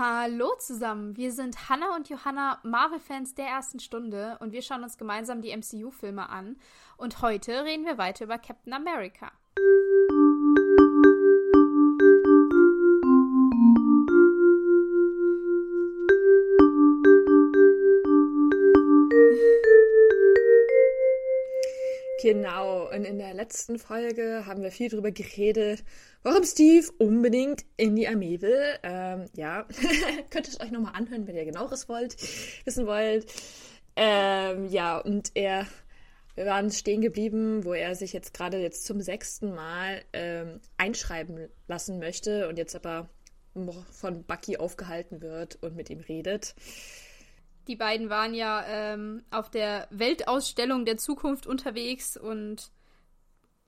Hallo zusammen, wir sind Hannah und Johanna, Marvel-Fans der ersten Stunde und wir schauen uns gemeinsam die MCU-Filme an. Und heute reden wir weiter über Captain America. Genau, und in der letzten Folge haben wir viel darüber geredet, warum Steve unbedingt in die Armee will. Ähm, ja, könnt ihr es euch nochmal anhören, wenn ihr genaueres wollt, wissen wollt. Ähm, ja, und er, wir waren stehen geblieben, wo er sich jetzt gerade jetzt zum sechsten Mal ähm, einschreiben lassen möchte und jetzt aber von Bucky aufgehalten wird und mit ihm redet. Die beiden waren ja ähm, auf der Weltausstellung der Zukunft unterwegs und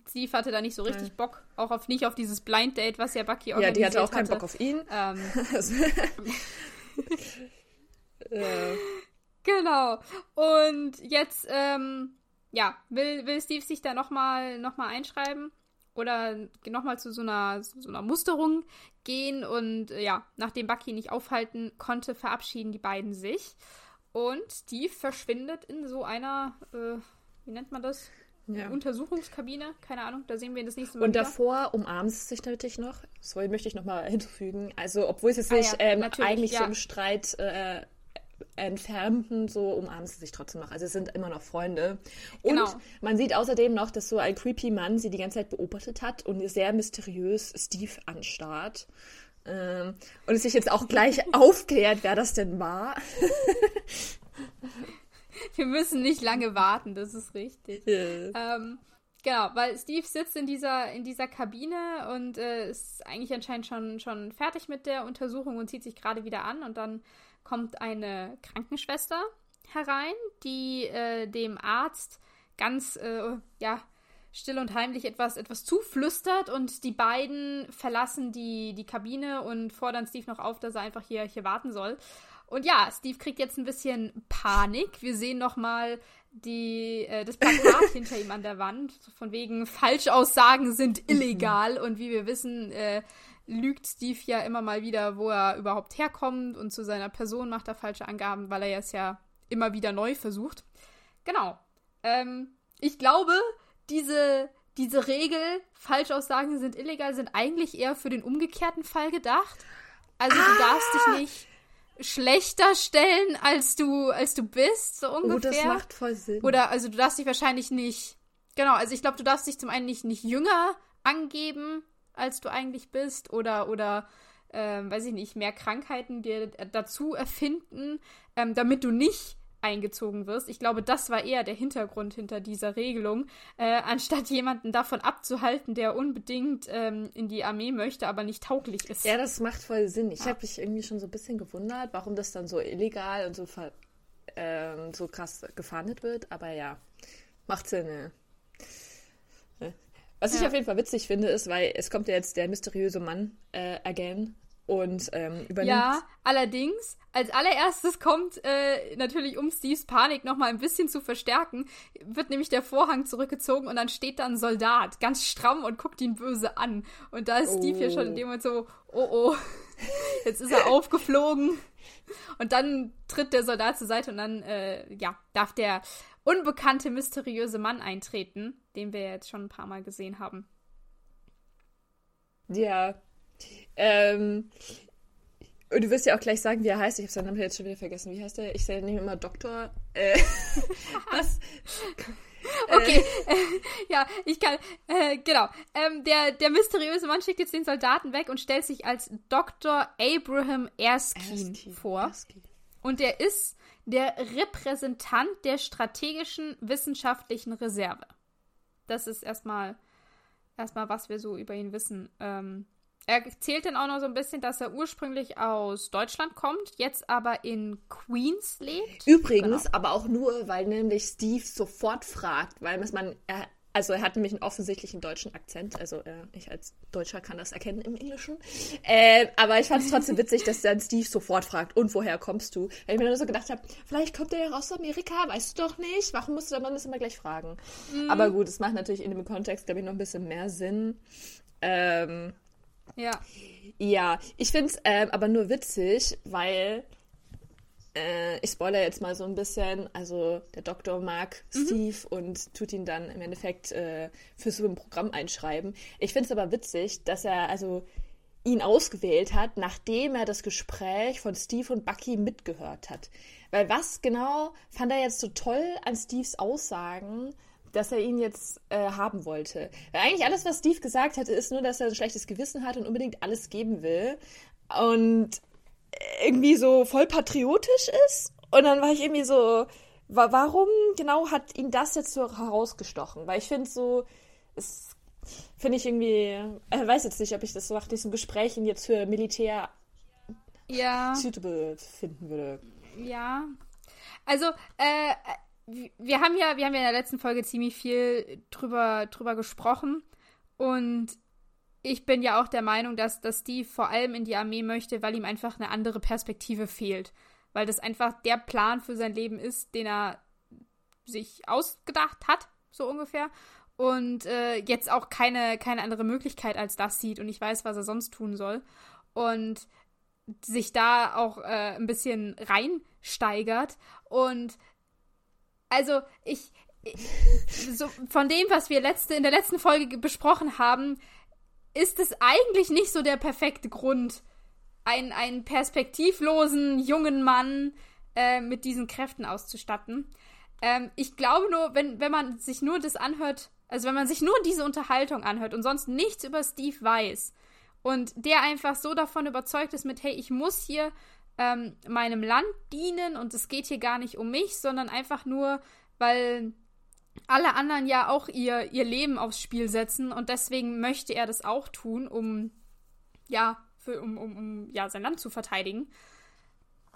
Steve hatte da nicht so richtig Bock, auch auf nicht auf dieses Blind Date, was ja Bucky organisiert Ja, die hatte auch keinen Bock auf ihn. Ähm. ja. Genau. Und jetzt, ähm, ja, will, will Steve sich da nochmal noch mal einschreiben oder nochmal zu so einer, so einer Musterung gehen und ja, nachdem Bucky nicht aufhalten konnte, verabschieden die beiden sich. Und Steve verschwindet in so einer, äh, wie nennt man das? Ja. Untersuchungskabine, keine Ahnung, da sehen wir ihn das nächste Mal. Und wieder. davor umarmt es sich natürlich noch. Sorry, möchte ich nochmal hinzufügen. Also, obwohl sie sich ah, ja, ähm, eigentlich ja. im Streit äh, entfernten, so umarmen sie sich trotzdem noch. Also, sie sind immer noch Freunde. Und genau. man sieht außerdem noch, dass so ein creepy Mann sie die ganze Zeit beobachtet hat und sehr mysteriös Steve anstarrt. Ähm, und es sich jetzt auch gleich aufklärt, wer das denn war. Wir müssen nicht lange warten, das ist richtig. Yeah. Ähm, genau, weil Steve sitzt in dieser, in dieser Kabine und äh, ist eigentlich anscheinend schon, schon fertig mit der Untersuchung und zieht sich gerade wieder an. Und dann kommt eine Krankenschwester herein, die äh, dem Arzt ganz, äh, ja, still und heimlich etwas, etwas zuflüstert und die beiden verlassen die, die Kabine und fordern Steve noch auf, dass er einfach hier, hier warten soll. Und ja, Steve kriegt jetzt ein bisschen Panik. Wir sehen nochmal äh, das Plakat hinter ihm an der Wand, von wegen Falschaussagen sind illegal und wie wir wissen, äh, lügt Steve ja immer mal wieder, wo er überhaupt herkommt und zu seiner Person macht er falsche Angaben, weil er es ja immer wieder neu versucht. Genau. Ähm, ich glaube, diese, diese Regel, Falschaussagen sind illegal, sind eigentlich eher für den umgekehrten Fall gedacht. Also ah! du darfst dich nicht schlechter stellen, als du, als du bist, so ungefähr. Oh, das macht voll Sinn. Oder, also du darfst dich wahrscheinlich nicht, genau, also ich glaube, du darfst dich zum einen nicht, nicht jünger angeben, als du eigentlich bist, oder, oder, ähm, weiß ich nicht, mehr Krankheiten dir dazu erfinden, ähm, damit du nicht eingezogen wirst. Ich glaube, das war eher der Hintergrund hinter dieser Regelung, äh, anstatt jemanden davon abzuhalten, der unbedingt ähm, in die Armee möchte, aber nicht tauglich ist. Ja, das macht voll Sinn. Ich ja. habe mich irgendwie schon so ein bisschen gewundert, warum das dann so illegal und so, ähm, so krass gefahndet wird, aber ja, macht Sinn. Ja. Was ja. ich auf jeden Fall witzig finde, ist, weil es kommt ja jetzt der mysteriöse Mann äh, again und ähm, übernimmt. Ja, allerdings, als allererstes kommt äh, natürlich, um Steves Panik nochmal ein bisschen zu verstärken, wird nämlich der Vorhang zurückgezogen und dann steht da ein Soldat, ganz stramm und guckt ihn böse an. Und da ist oh. Steve ja schon in dem Moment so, oh oh, jetzt ist er aufgeflogen. Und dann tritt der Soldat zur Seite und dann, äh, ja, darf der unbekannte, mysteriöse Mann eintreten, den wir jetzt schon ein paar Mal gesehen haben. Ja, ähm, und du wirst ja auch gleich sagen, wie er heißt. Ich habe seinen Namen jetzt schon wieder vergessen. Wie heißt er? Ich ihn immer Doktor. Äh, was? Okay, äh, ja, ich kann, äh, genau. Ähm, der, der mysteriöse Mann schickt jetzt den Soldaten weg und stellt sich als Dr. Abraham Erskine, Erskine vor. Erskine. Und er ist der Repräsentant der strategischen wissenschaftlichen Reserve. Das ist erstmal, erstmal was wir so über ihn wissen. Ähm, er erzählt dann auch noch so ein bisschen, dass er ursprünglich aus Deutschland kommt, jetzt aber in Queens lebt. Übrigens, genau. aber auch nur, weil nämlich Steve sofort fragt, weil man, er, also er hat nämlich einen offensichtlichen deutschen Akzent, also äh, ich als Deutscher kann das erkennen im Englischen. Äh, aber ich fand es trotzdem witzig, dass dann Steve sofort fragt, und woher kommst du? Weil ich mir dann so gedacht habe, vielleicht kommt er ja aus Amerika, weißt du doch nicht, warum musst du dann das immer gleich fragen? Mhm. Aber gut, es macht natürlich in dem Kontext, glaube ich, noch ein bisschen mehr Sinn. Ähm, Ja. Ja, ich finde es äh, aber nur witzig, weil äh, ich spoilere jetzt mal so ein bisschen. Also der Doktor mag mhm. Steve und tut ihn dann im Endeffekt äh, für so ein Programm einschreiben. Ich finde es aber witzig, dass er also ihn ausgewählt hat, nachdem er das Gespräch von Steve und Bucky mitgehört hat. Weil was genau fand er jetzt so toll an Steves Aussagen, dass er ihn jetzt äh, haben wollte? Weil eigentlich alles, was Steve gesagt hatte, ist nur, dass er ein schlechtes Gewissen hat und unbedingt alles geben will. Und irgendwie so voll patriotisch ist. Und dann war ich irgendwie so, wa warum genau hat ihn das jetzt so herausgestochen? Weil ich finde so, es finde ich irgendwie, ich weiß jetzt nicht, ob ich das so nach diesen Gesprächen jetzt für Militär ja. suitable finden würde. Ja. Also, äh, wir haben ja, wir haben ja in der letzten Folge ziemlich viel drüber, drüber gesprochen. Und ich bin ja auch der Meinung, dass, dass Steve vor allem in die Armee möchte, weil ihm einfach eine andere Perspektive fehlt. Weil das einfach der Plan für sein Leben ist, den er sich ausgedacht hat, so ungefähr. Und äh, jetzt auch keine, keine andere Möglichkeit als das sieht und ich weiß, was er sonst tun soll. Und sich da auch äh, ein bisschen reinsteigert. Und also ich, so von dem, was wir letzte, in der letzten Folge besprochen haben, ist es eigentlich nicht so der perfekte Grund, einen, einen perspektivlosen jungen Mann äh, mit diesen Kräften auszustatten. Ähm, ich glaube nur, wenn, wenn man sich nur das anhört, also wenn man sich nur diese Unterhaltung anhört und sonst nichts über Steve weiß und der einfach so davon überzeugt ist mit, hey, ich muss hier ähm, meinem Land dienen und es geht hier gar nicht um mich, sondern einfach nur, weil alle anderen ja auch ihr, ihr Leben aufs Spiel setzen und deswegen möchte er das auch tun, um ja, für, um, um, um ja, sein Land zu verteidigen,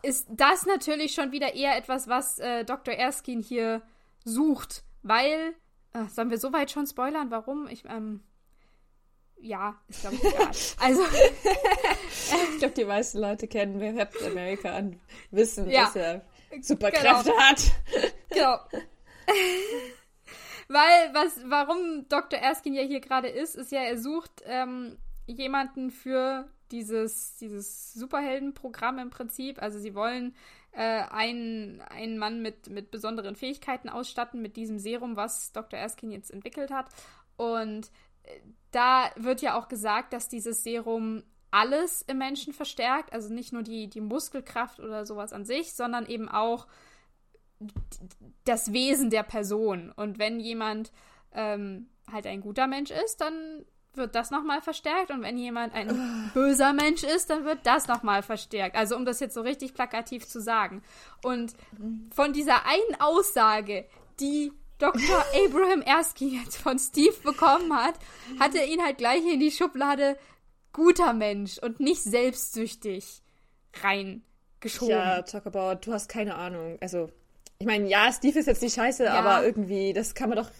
ist das natürlich schon wieder eher etwas, was äh, Dr. Erskine hier sucht, weil, äh, sollen wir soweit schon spoilern, warum? Ich, ähm, ja, ist glaube ich egal. Also, ich glaube, die meisten Leute kennen Captain America an, wissen, ja, dass er Superkräfte genau. hat. Genau. Weil, was, warum Dr. Erskine ja hier gerade ist, ist ja, er sucht ähm, jemanden für dieses, dieses Superheldenprogramm im Prinzip. Also sie wollen äh, einen, einen Mann mit, mit besonderen Fähigkeiten ausstatten, mit diesem Serum, was Dr. Erskine jetzt entwickelt hat. Und äh, da wird ja auch gesagt, dass dieses Serum alles im Menschen verstärkt, also nicht nur die, die Muskelkraft oder sowas an sich, sondern eben auch das Wesen der Person. Und wenn jemand ähm, halt ein guter Mensch ist, dann wird das nochmal verstärkt. Und wenn jemand ein böser Mensch ist, dann wird das nochmal verstärkt. Also um das jetzt so richtig plakativ zu sagen. Und von dieser einen Aussage, die Dr. Abraham Erskine jetzt von Steve bekommen hat, hat er ihn halt gleich in die Schublade guter Mensch und nicht selbstsüchtig reingeschoben. Ja, talk about, du hast keine Ahnung. Also, ich meine, ja, Steve ist jetzt nicht scheiße, ja. aber irgendwie, das kann man doch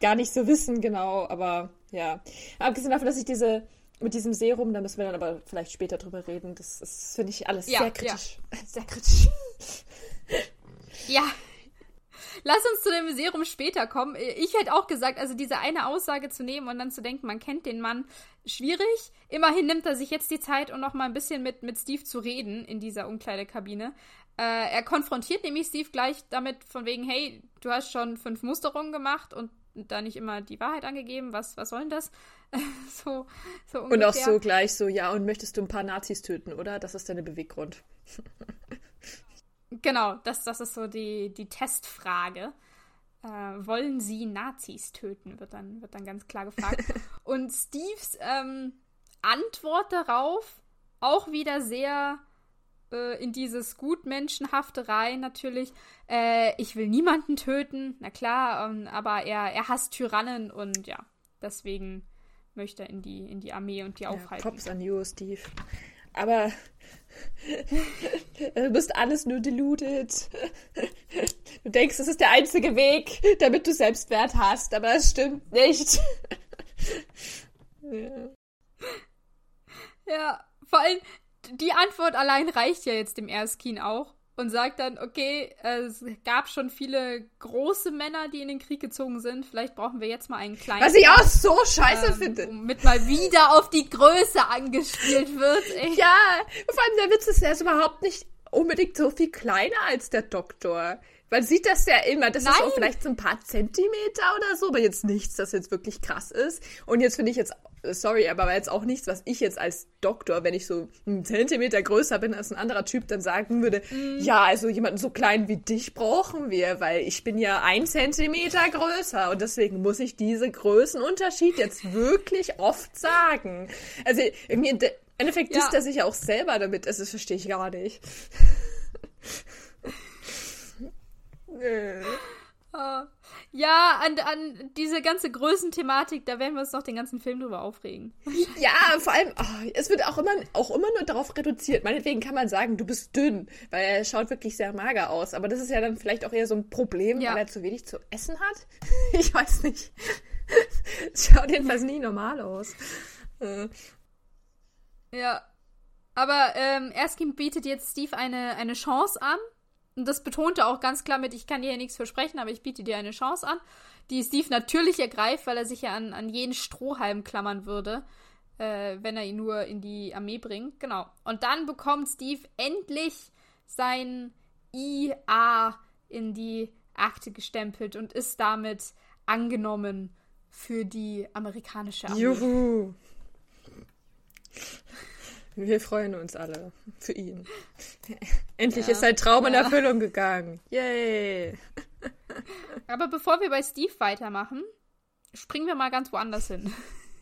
gar nicht so wissen, genau. Aber ja. Abgesehen davon, dass ich diese, mit diesem Serum, da müssen wir dann aber vielleicht später drüber reden. Das, das finde ich alles ja, sehr kritisch. Ja. Sehr kritisch. Ja. Lass uns zu dem Serum später kommen. Ich hätte auch gesagt, also diese eine Aussage zu nehmen und dann zu denken, man kennt den Mann, schwierig. Immerhin nimmt er sich jetzt die Zeit, um noch mal ein bisschen mit, mit Steve zu reden in dieser Umkleidekabine. Äh, er konfrontiert nämlich Steve gleich damit von wegen, hey, du hast schon fünf Musterungen gemacht und da nicht immer die Wahrheit angegeben. Was, was soll denn das? so, so ungefähr. Und auch so gleich so, ja, und möchtest du ein paar Nazis töten, oder? Das ist deine Beweggrund. genau, das, das ist so die, die Testfrage. Äh, wollen sie Nazis töten, wird dann, wird dann ganz klar gefragt. und Steves ähm, Antwort darauf auch wieder sehr äh, in dieses Gutmenschenhafte rein, natürlich. Äh, ich will niemanden töten, na klar, ähm, aber er, er hasst Tyrannen und ja, deswegen möchte er in die, in die Armee und die ja, aufhalten. Props an you, Steve. Aber du bist alles nur deluded. Du denkst, es ist der einzige Weg, damit du Selbstwert hast, aber es stimmt nicht. ja. ja, vor allem, die Antwort allein reicht ja jetzt dem Erskine auch. Und sagt dann, okay, es gab schon viele große Männer, die in den Krieg gezogen sind. Vielleicht brauchen wir jetzt mal einen kleinen. Was ich auch so scheiße ähm, finde. Womit mal wieder auf die Größe angespielt wird. Ey. Ja, vor allem der Witz ist, er ist überhaupt nicht unbedingt so viel kleiner als der Doktor. Man sieht das ja immer. Das Nein. ist auch vielleicht so ein paar Zentimeter oder so, aber jetzt nichts, das jetzt wirklich krass ist. Und jetzt finde ich jetzt sorry, aber jetzt auch nichts, was ich jetzt als Doktor, wenn ich so einen Zentimeter größer bin als ein anderer Typ, dann sagen würde, mm. ja, also jemanden so klein wie dich brauchen wir, weil ich bin ja ein Zentimeter größer und deswegen muss ich diese Größenunterschied jetzt wirklich oft sagen. Also irgendwie im Endeffekt ja. disst er sich ja auch selber damit, also das verstehe ich gar nicht. uh. Ja, an, an diese ganze Größenthematik, da werden wir uns noch den ganzen Film drüber aufregen. Ja, vor allem, oh, es wird auch immer, auch immer nur darauf reduziert. Meinetwegen kann man sagen, du bist dünn, weil er schaut wirklich sehr mager aus. Aber das ist ja dann vielleicht auch eher so ein Problem, ja. weil er zu wenig zu essen hat. Ich weiß nicht. schaut jedenfalls nie normal aus. Äh. Ja. Aber ähm, Erskine bietet jetzt Steve eine, eine Chance an, und das betonte auch ganz klar mit, ich kann dir ja nichts versprechen, aber ich biete dir eine Chance an, die Steve natürlich ergreift, weil er sich ja an, an jeden Strohhalm klammern würde, äh, wenn er ihn nur in die Armee bringt. Genau. Und dann bekommt Steve endlich sein IA in die Akte gestempelt und ist damit angenommen für die amerikanische Armee. Juhu! Wir freuen uns alle für ihn. Endlich ja. ist sein Traum ja. in Erfüllung gegangen. Yay! Aber bevor wir bei Steve weitermachen, springen wir mal ganz woanders hin.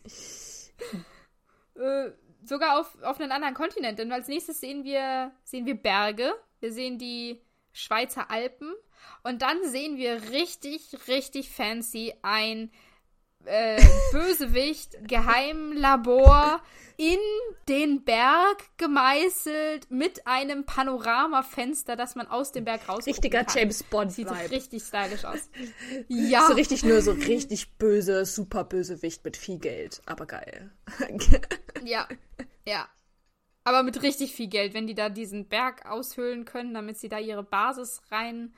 äh, sogar auf, auf einen anderen Kontinent. Denn als nächstes sehen wir, sehen wir Berge. Wir sehen die Schweizer Alpen. Und dann sehen wir richtig, richtig fancy ein äh, Bösewicht, Geheimlabor in den Berg gemeißelt mit einem Panoramafenster, das man aus dem Berg raus Richtiger kann. James Bond Sieht richtig stylisch aus. ja. So richtig nur so richtig böse, super Bösewicht mit viel Geld, aber geil. ja. Ja. Aber mit richtig viel Geld, wenn die da diesen Berg aushöhlen können, damit sie da ihre Basis rein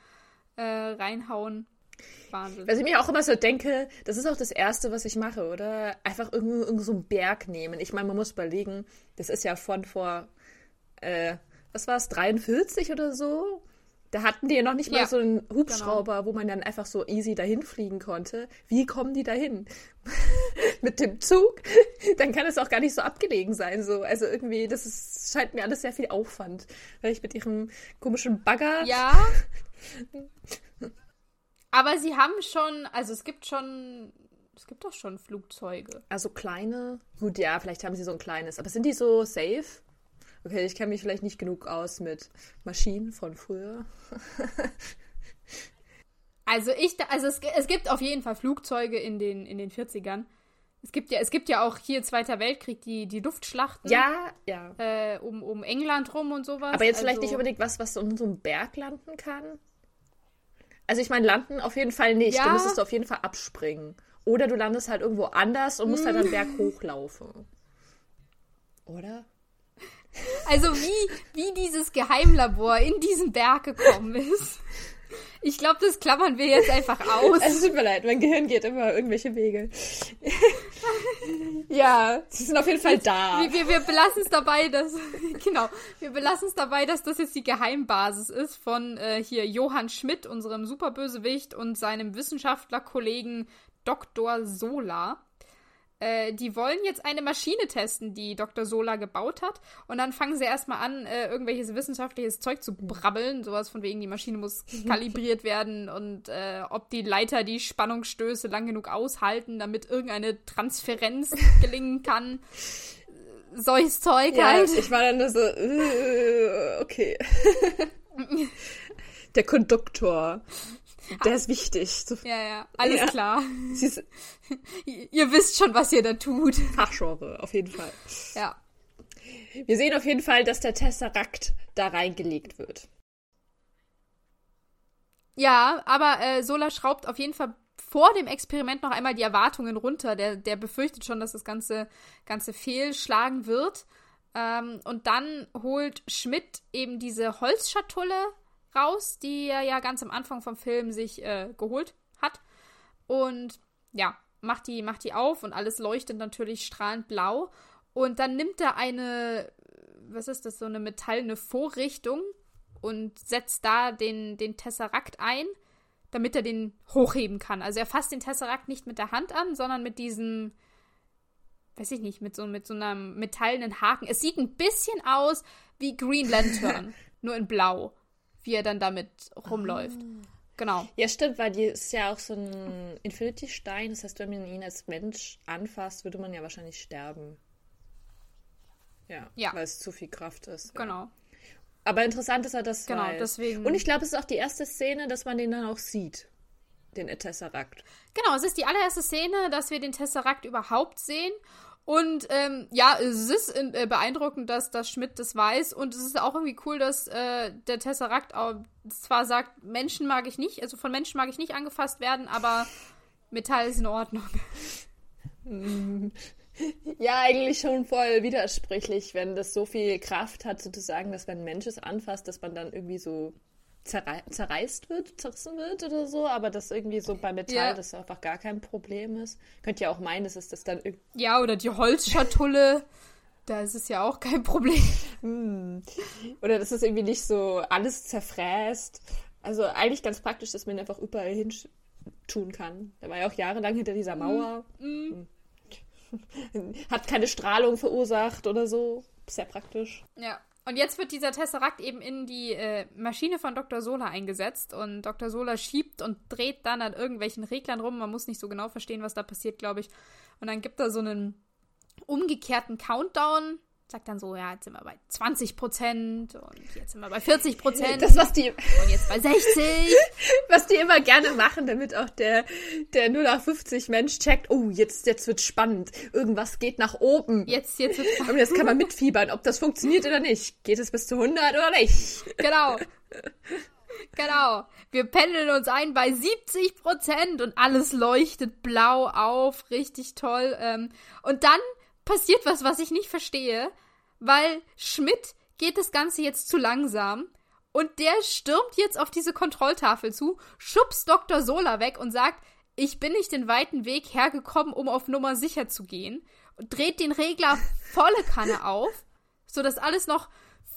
äh, reinhauen. Wahnsinn. Was ich mir auch immer so denke, das ist auch das Erste, was ich mache, oder? Einfach irgendwo, irgendwo so einen Berg nehmen. Ich meine, man muss überlegen, das ist ja von vor, äh, was war es, 43 oder so? Da hatten die ja noch nicht mal so einen Hubschrauber, genau. wo man dann einfach so easy dahin fliegen konnte. Wie kommen die dahin? Mit dem Zug? Dann kann es auch gar nicht so abgelegen sein. So. Also irgendwie, das ist, scheint mir alles sehr viel Aufwand. Weil ich mit ihrem komischen Bagger. Ja. Aber sie haben schon, also es gibt schon, es gibt doch schon Flugzeuge. Also kleine? Gut, ja, vielleicht haben sie so ein kleines. Aber sind die so safe? Okay, ich kenne mich vielleicht nicht genug aus mit Maschinen von früher. also ich, also es, es gibt auf jeden Fall Flugzeuge in den, in den 40ern. Es gibt ja, es gibt ja auch hier Zweiter Weltkrieg die, die Luftschlachten. Ja, ja. Äh, um, um England rum und sowas. Aber jetzt also, vielleicht nicht unbedingt was, was um so einem Berg landen kann. Also ich meine, landen auf jeden Fall nicht. Ja. Du müsstest auf jeden Fall abspringen. Oder du landest halt irgendwo anders und musst hm. halt einen Berg hochlaufen. Oder? Also wie, wie dieses Geheimlabor in diesen Berg gekommen ist. Ich glaube, das klammern wir jetzt einfach aus. Es tut mir leid, mein Gehirn geht immer irgendwelche Wege. ja, sie sind auf jeden Fall da. Wir, wir, wir belassen es dabei, dass genau, wir belassen es dabei, dass das jetzt die Geheimbasis ist von äh, hier Johann Schmidt, unserem Superbösewicht und seinem Wissenschaftlerkollegen Dr. Sola. Äh, die wollen jetzt eine Maschine testen, die Dr. Sola gebaut hat. Und dann fangen sie erstmal an, äh, irgendwelches wissenschaftliches Zeug zu brabbeln. Sowas von wegen, die Maschine muss kalibriert werden und äh, ob die Leiter die Spannungsstöße lang genug aushalten, damit irgendeine Transferenz gelingen kann. Solches Zeug ja, halt. Ich war dann nur so, uh, okay. Der Konduktor. Der ist wichtig. Ja, ja, alles ja. klar. Ist, ihr wisst schon, was ihr da tut. Fachgenre, auf jeden Fall. Ja. Wir sehen auf jeden Fall, dass der Tesserakt da reingelegt wird. Ja, aber äh, Sola schraubt auf jeden Fall vor dem Experiment noch einmal die Erwartungen runter. Der, der befürchtet schon, dass das Ganze, Ganze fehlschlagen wird. Ähm, und dann holt Schmidt eben diese Holzschatulle raus, die er ja ganz am Anfang vom Film sich äh, geholt hat. Und ja, macht die, macht die auf und alles leuchtet natürlich strahlend blau. Und dann nimmt er eine, was ist das, so eine metallene Vorrichtung und setzt da den, den Tesserakt ein, damit er den hochheben kann. Also er fasst den Tesserakt nicht mit der Hand an, sondern mit diesem, weiß ich nicht, mit so, mit so einem metallenen Haken. Es sieht ein bisschen aus wie Green Lantern, nur in Blau, wie er dann damit rumläuft. Ah. Genau. Ja, stimmt, weil die ist ja auch so ein Infinity-Stein. Das heißt, wenn man ihn als Mensch anfasst, würde man ja wahrscheinlich sterben. Ja, ja. weil es zu viel Kraft ist. Genau. Ja. Aber interessant ist er das Genau, weiß. deswegen. Und ich glaube, es ist auch die erste Szene, dass man den dann auch sieht. Den Tesseract. Genau, es ist die allererste Szene, dass wir den Tesseract überhaupt sehen. Und ähm, ja, es ist äh, beeindruckend, dass, dass Schmidt das weiß. Und es ist auch irgendwie cool, dass äh, der Tesseract auch zwar sagt, Menschen mag ich nicht, also von Menschen mag ich nicht angefasst werden, aber Metall ist in Ordnung. Ja, eigentlich schon voll widersprüchlich, wenn das so viel Kraft hat, sozusagen, dass wenn ein Mensch es anfasst, dass man dann irgendwie so zerrei zerreißt wird, zerrissen wird oder so, aber das irgendwie so bei Metall, ja. das einfach gar kein Problem ist. Könnt ihr auch meinen, dass es das dann irgendwie. Ja, oder die Holzschatulle. da ist es ja auch kein Problem. Hm. Oder das ist irgendwie nicht so alles zerfräst. Also eigentlich ganz praktisch, dass man einfach überall hin tun kann. Der war ja auch jahrelang hinter dieser Mauer. Mm. Hat keine Strahlung verursacht oder so. Sehr praktisch. Ja. Und jetzt wird dieser Tesseract eben in die äh, Maschine von Dr. Sola eingesetzt und Dr. Sola schiebt und dreht dann an irgendwelchen Reglern rum. Man muss nicht so genau verstehen, was da passiert, glaube ich. Und dann gibt er so einen umgekehrten Countdown sagt dann so, ja, jetzt sind wir bei 20 Prozent und jetzt sind wir bei 40 Prozent. Das, was die. Und jetzt bei 60. was die immer gerne machen, damit auch der, der 0 nach 50 Mensch checkt, oh, jetzt, jetzt wird spannend. Irgendwas geht nach oben. Jetzt, jetzt wird spannend. Und jetzt kann man mitfiebern, ob das funktioniert oder nicht. Geht es bis zu 100 oder nicht? Genau. Genau. Wir pendeln uns ein bei 70 Prozent und alles leuchtet blau auf. Richtig toll. Ähm, und dann passiert was, was ich nicht verstehe, weil Schmidt geht das Ganze jetzt zu langsam und der stürmt jetzt auf diese Kontrolltafel zu, schubst Dr. Sola weg und sagt, ich bin nicht den weiten Weg hergekommen, um auf Nummer sicher zu gehen und dreht den Regler volle Kanne auf, sodass alles noch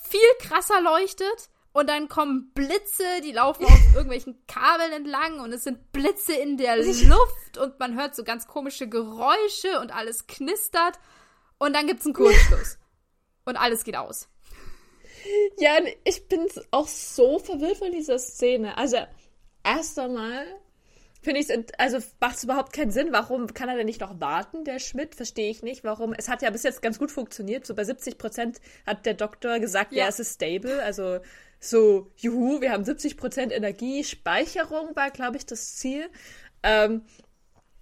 viel krasser leuchtet und dann kommen Blitze, die laufen auf irgendwelchen Kabeln entlang und es sind Blitze in der Luft und man hört so ganz komische Geräusche und alles knistert und dann gibt's einen Kurzschluss. und alles geht aus. Ja, ich bin auch so verwirrt von dieser Szene. Also, erst einmal finde ich es, also macht es überhaupt keinen Sinn. Warum kann er denn nicht noch warten, der Schmidt? Verstehe ich nicht. Warum? Es hat ja bis jetzt ganz gut funktioniert. So bei 70 Prozent hat der Doktor gesagt, ja. ja, es ist stable. Also so, juhu, wir haben 70 Prozent Energiespeicherung, war, glaube ich, das Ziel. Ähm,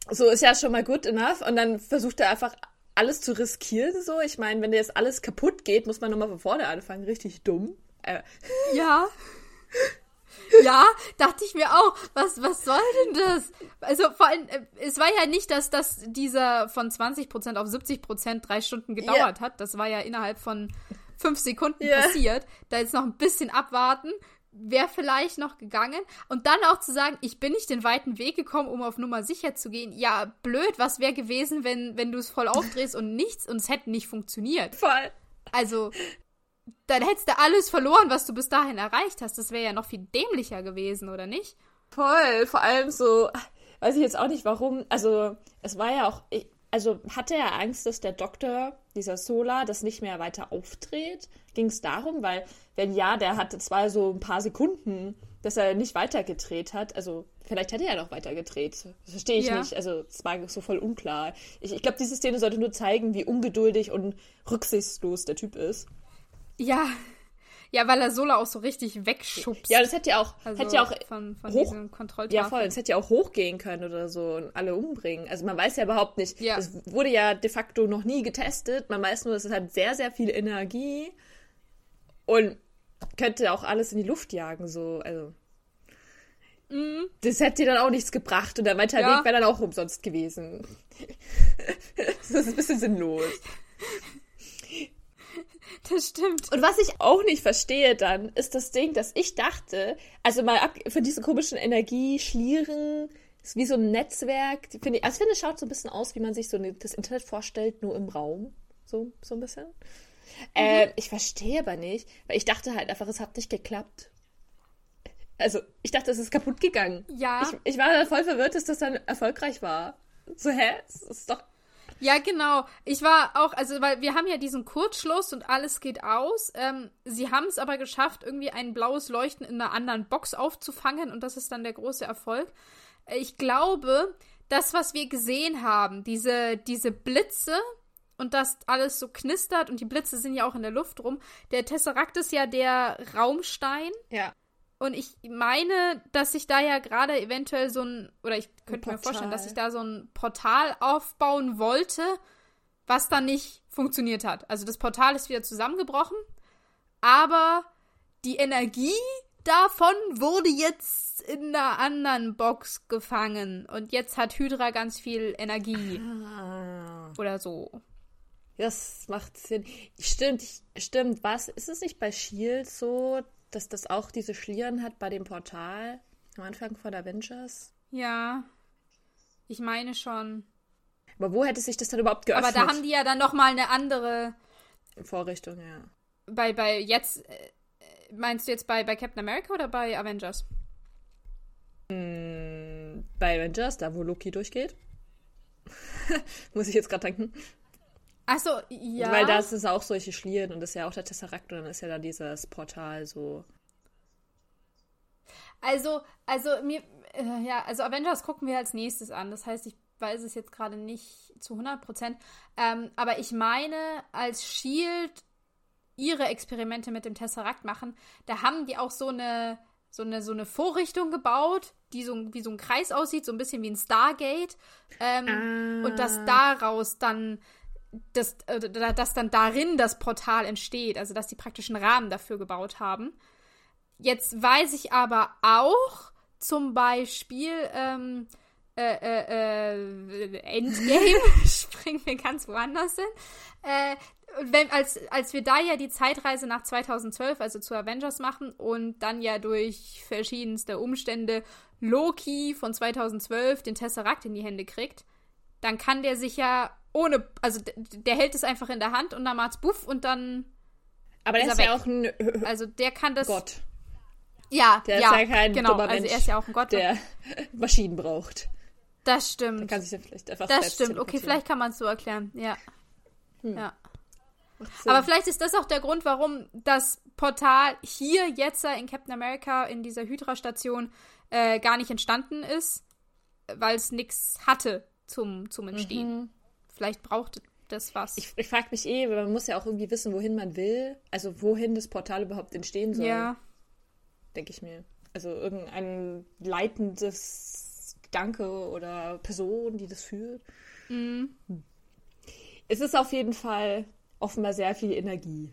so ist ja schon mal good enough. Und dann versucht er einfach alles zu riskieren, so. Ich meine, wenn dir jetzt alles kaputt geht, muss man nochmal von vorne anfangen. Richtig dumm. Äh. Ja. Ja, dachte ich mir auch. Was, was soll denn das? Also vor allem, äh, es war ja nicht, dass, dass dieser von 20% auf 70% drei Stunden gedauert ja. hat. Das war ja innerhalb von fünf Sekunden ja. passiert. Da jetzt noch ein bisschen abwarten wäre vielleicht noch gegangen. Und dann auch zu sagen, ich bin nicht den weiten Weg gekommen, um auf Nummer sicher zu gehen. Ja, blöd, was wäre gewesen, wenn, wenn du es voll aufdrehst und nichts und es hätte nicht funktioniert. Voll. Also, dann hättest du alles verloren, was du bis dahin erreicht hast. Das wäre ja noch viel dämlicher gewesen, oder nicht? Voll. Vor allem so, weiß ich jetzt auch nicht warum. Also, es war ja auch, also hatte er Angst, dass der Doktor, dieser Solar, das nicht mehr weiter aufdreht? Ging es darum? Weil, wenn ja, der hatte zwar so ein paar Sekunden, dass er nicht weitergedreht hat. Also, vielleicht hätte er noch weitergedreht. Das verstehe ich ja. nicht. Also, es war so voll unklar. Ich, ich glaube, diese Szene sollte nur zeigen, wie ungeduldig und rücksichtslos der Typ ist. Ja, ja, weil er Sola auch so richtig wegschubst. Ja, das hätte ja auch, also hätte ja auch von, von hoch, diesem. Ja, voll. Das hätte ja auch hochgehen können oder so und alle umbringen. Also man weiß ja überhaupt nicht. Ja. Das wurde ja de facto noch nie getestet. Man weiß nur, es hat sehr, sehr viel Energie und könnte auch alles in die Luft jagen. So, also. Mhm. Das hätte dir dann auch nichts gebracht und der weiter ja. Weg wäre dann auch umsonst gewesen. das ist ein bisschen sinnlos. das stimmt. Und was ich auch nicht verstehe dann, ist das Ding, dass ich dachte, also mal ab von diesen komischen Energieschlieren, ist wie so ein Netzwerk. Finde ich, also ich finde, es schaut so ein bisschen aus, wie man sich so das Internet vorstellt, nur im Raum. So, so ein bisschen. Mhm. Äh, ich verstehe aber nicht, weil ich dachte halt einfach, es hat nicht geklappt. Also, ich dachte, es ist kaputt gegangen. Ja. Ich, ich war voll verwirrt, dass das dann erfolgreich war. So, hä? Das ist doch. Ja, genau. Ich war auch, also, weil wir haben ja diesen Kurzschluss und alles geht aus. Ähm, sie haben es aber geschafft, irgendwie ein blaues Leuchten in einer anderen Box aufzufangen und das ist dann der große Erfolg. Ich glaube, das, was wir gesehen haben, diese, diese Blitze, und das alles so knistert und die Blitze sind ja auch in der Luft rum. Der Tesseract ist ja der Raumstein. Ja. Und ich meine, dass sich da ja gerade eventuell so ein, oder ich könnte mir vorstellen, dass sich da so ein Portal aufbauen wollte, was dann nicht funktioniert hat. Also das Portal ist wieder zusammengebrochen, aber die Energie davon wurde jetzt in einer anderen Box gefangen. Und jetzt hat Hydra ganz viel Energie. Ah. Oder so. Das macht Sinn. Stimmt, stimmt. Was? Ist es nicht bei Shield so, dass das auch diese Schlieren hat bei dem Portal am Anfang von Avengers? Ja. Ich meine schon. Aber wo hätte sich das dann überhaupt geöffnet? Aber da haben die ja dann nochmal eine andere Vorrichtung, ja. Bei, bei jetzt, äh, meinst du jetzt bei, bei Captain America oder bei Avengers? Mm, bei Avengers, da wo Loki durchgeht. Muss ich jetzt gerade denken. Achso, ja. Weil das ist auch solche Schlieren und das ist ja auch der Tesseract und dann ist ja da dieses Portal so. Also, also mir, äh, ja, also Avengers gucken wir als nächstes an. Das heißt, ich weiß es jetzt gerade nicht zu 100 Prozent. Ähm, aber ich meine, als Shield ihre Experimente mit dem Tesseract machen, da haben die auch so eine, so eine, so eine Vorrichtung gebaut, die so wie so ein Kreis aussieht, so ein bisschen wie ein Stargate. Ähm, ah. Und dass daraus dann dass, äh, dass dann darin das Portal entsteht, also dass die praktisch einen Rahmen dafür gebaut haben. Jetzt weiß ich aber auch zum Beispiel ähm, äh, äh, äh Endgame, springen wir ganz woanders hin. Äh, wenn, als, als wir da ja die Zeitreise nach 2012, also zu Avengers machen und dann ja durch verschiedenste Umstände Loki von 2012 den Tesseract in die Hände kriegt, dann kann der sich ja ohne, also der hält es einfach in der Hand und dann macht's buff und dann. Aber der ist, ist ja auch ein. Also der kann das. Gott. Ja, der ja, ist ja kein genau. Mensch, also er ist ja auch ein Gott. Der Maschinen braucht. Das stimmt. Dann kann sich ja vielleicht einfach Das stimmt. Okay, vielleicht kann man es so erklären. Ja. Hm. Ja. Aber vielleicht ist das auch der Grund, warum das Portal hier jetzt in Captain America in dieser Hydra-Station äh, gar nicht entstanden ist, weil es nichts hatte zum, zum Entstehen. Mhm. Vielleicht braucht das was. Ich, ich frage mich eh, weil man muss ja auch irgendwie wissen, wohin man will. Also wohin das Portal überhaupt entstehen soll. Ja. Denke ich mir. Also irgendein leitendes Gedanke oder Person, die das führt. Mhm. Es ist auf jeden Fall offenbar sehr viel Energie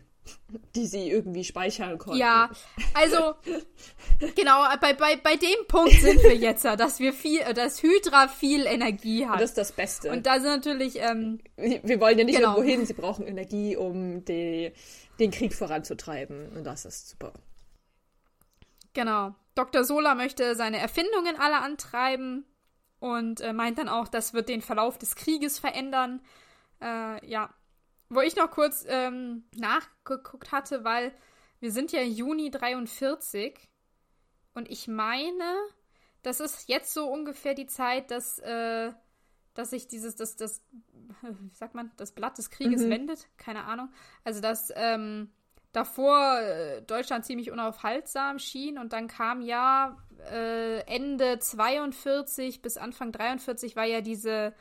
die sie irgendwie speichern konnten. Ja, also genau, bei, bei, bei dem Punkt sind wir jetzt, dass wir viel, dass Hydra viel Energie hat. Und das ist das Beste. Und da sind natürlich. Ähm, wir wollen ja nicht genau. irgendwo hin, sie brauchen Energie, um die, den Krieg voranzutreiben. Und das ist super. Genau. Dr. Sola möchte seine Erfindungen alle antreiben und äh, meint dann auch, das wird den Verlauf des Krieges verändern. Äh, ja, wo ich noch kurz ähm, nachgeguckt hatte, weil wir sind ja Juni 43 und ich meine, das ist jetzt so ungefähr die Zeit, dass, äh, dass sich dieses, das, das, wie sagt man, das Blatt des Krieges mhm. wendet. Keine Ahnung. Also, dass ähm, davor äh, Deutschland ziemlich unaufhaltsam schien und dann kam ja äh, Ende 42 bis Anfang 43 war ja diese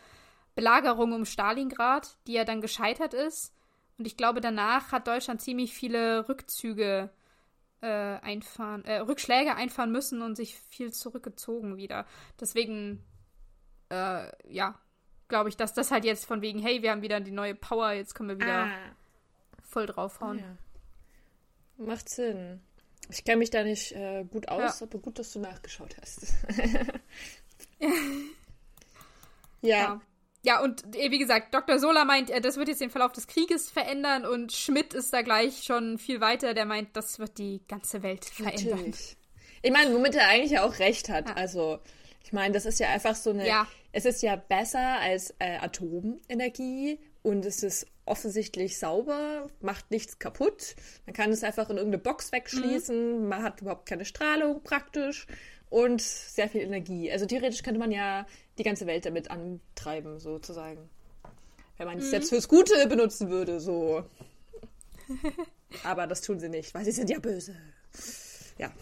Belagerung um Stalingrad, die ja dann gescheitert ist. Und ich glaube, danach hat Deutschland ziemlich viele Rückzüge äh, einfahren, äh, Rückschläge einfahren müssen und sich viel zurückgezogen wieder. Deswegen, äh, ja, glaube ich, dass das halt jetzt von wegen, hey, wir haben wieder die neue Power, jetzt können wir wieder ah. voll draufhauen. Ja. Macht Sinn. Ich kenne mich da nicht äh, gut aus, ja. aber gut, dass du nachgeschaut hast. ja. ja. Ja, und äh, wie gesagt, Dr. Sola meint, äh, das wird jetzt den Verlauf des Krieges verändern und Schmidt ist da gleich schon viel weiter, der meint, das wird die ganze Welt verändern. Natürlich. Ich meine, womit er eigentlich ja auch recht hat. Ja. Also, ich meine, das ist ja einfach so eine. Ja. Es ist ja besser als äh, Atomenergie und es ist offensichtlich sauber, macht nichts kaputt. Man kann es einfach in irgendeine Box wegschließen, mhm. man hat überhaupt keine Strahlung praktisch und sehr viel Energie. Also theoretisch könnte man ja die ganze Welt damit antreiben, sozusagen. Wenn man es mhm. jetzt fürs Gute benutzen würde, so. Aber das tun sie nicht, weil sie sind ja böse. Ja.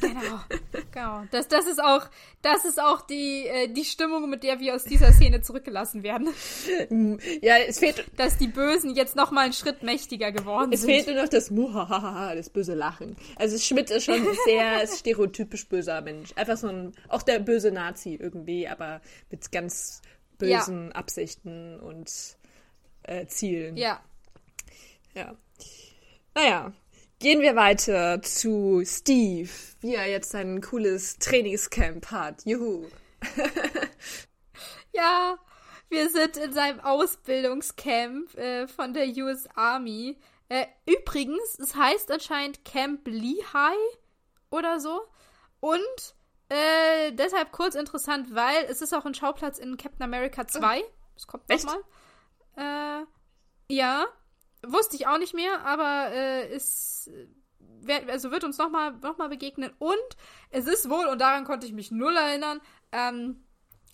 Genau, genau. Das, das ist auch, das ist auch die, äh, die Stimmung, mit der wir aus dieser Szene zurückgelassen werden. Ja, es fehlt. Dass die Bösen jetzt noch mal einen Schritt mächtiger geworden es sind. Es fehlt nur noch das Muhahaha, das böse Lachen. Also Schmidt ist schon sehr stereotypisch böser Mensch. Einfach so ein, auch der böse Nazi irgendwie, aber mit ganz bösen ja. Absichten und äh, Zielen. Ja. Ja. Naja, Gehen wir weiter zu Steve, wie er jetzt ein cooles Trainingscamp hat. Juhu. ja, wir sind in seinem Ausbildungscamp äh, von der US Army. Äh, übrigens, es heißt anscheinend Camp Lehigh oder so. Und äh, deshalb kurz interessant, weil es ist auch ein Schauplatz in Captain America 2. Das kommt nochmal. Äh, ja, Wusste ich auch nicht mehr, aber äh, ist also wird uns nochmal noch mal begegnen. Und es ist wohl, und daran konnte ich mich null erinnern, ähm,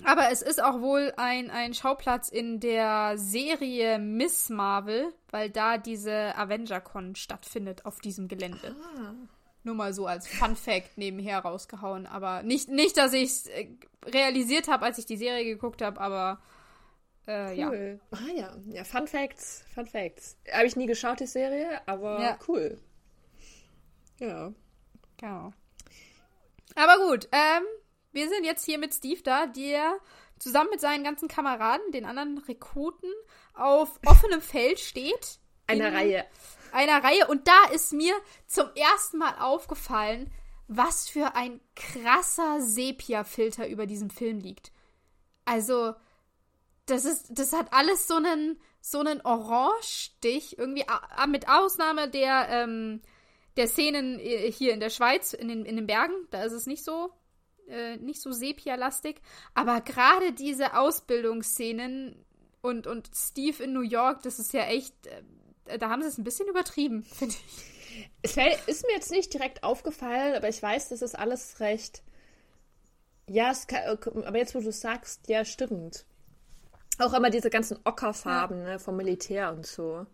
aber es ist auch wohl ein, ein Schauplatz in der Serie Miss Marvel, weil da diese Avenger-Con stattfindet auf diesem Gelände. Ah. Nur mal so als Fun Fact nebenher rausgehauen. Aber nicht, nicht dass ich es äh, realisiert habe, als ich die Serie geguckt habe, aber äh, cool. Ja. Ah ja. Ja, Fun Facts, Fun Facts. Habe ich nie geschaut, die Serie, aber ja. cool. Ja. Genau. Aber gut, ähm, wir sind jetzt hier mit Steve da, der zusammen mit seinen ganzen Kameraden, den anderen Rekruten, auf offenem Feld steht. Einer Reihe. Einer Reihe. Und da ist mir zum ersten Mal aufgefallen, was für ein krasser Sepia-Filter über diesem Film liegt. Also, das ist, das hat alles so einen, so einen Orange-Stich, irgendwie, mit Ausnahme der, ähm, der Szenen äh, hier in der Schweiz, in den, in den Bergen, da ist es nicht so, äh, nicht so sepia-lastig, aber gerade diese Ausbildungsszenen und, und Steve in New York, das ist ja echt, äh, da haben sie es ein bisschen übertrieben, finde ich. Es ist mir jetzt nicht direkt aufgefallen, aber ich weiß, das ist alles recht. Ja, kann, aber jetzt, wo du sagst, ja, stimmt. Auch immer diese ganzen Ockerfarben ja. ne, vom Militär und so.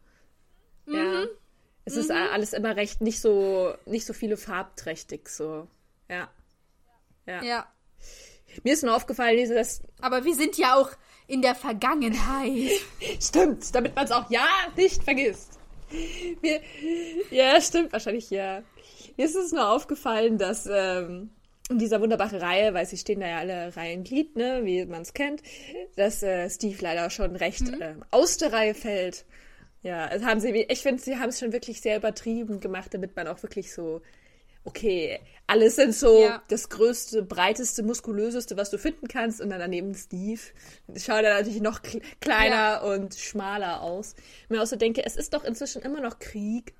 Mhm. Ja. Es mhm. ist alles immer recht nicht so, nicht so viele farbträchtig so. Ja. Ja. ja. Mir ist nur aufgefallen, dass. Aber wir sind ja auch in der Vergangenheit. stimmt, damit man es auch ja nicht vergisst. Mir, ja, stimmt wahrscheinlich ja. Mir ist es nur aufgefallen, dass ähm, in dieser wunderbaren Reihe, weil sie stehen da ja alle Reihenglied, ne, wie man es kennt, dass äh, Steve leider schon recht mhm. äh, aus der Reihe fällt. Ja, also haben sie, ich finde, sie haben es schon wirklich sehr übertrieben gemacht, damit man auch wirklich so, okay, alles sind so ja. das größte, breiteste, muskulöseste, was du finden kannst, und dann daneben Steve. Schaut er natürlich noch kleiner ja. und schmaler aus. Mir auch so denke, es ist doch inzwischen immer noch Krieg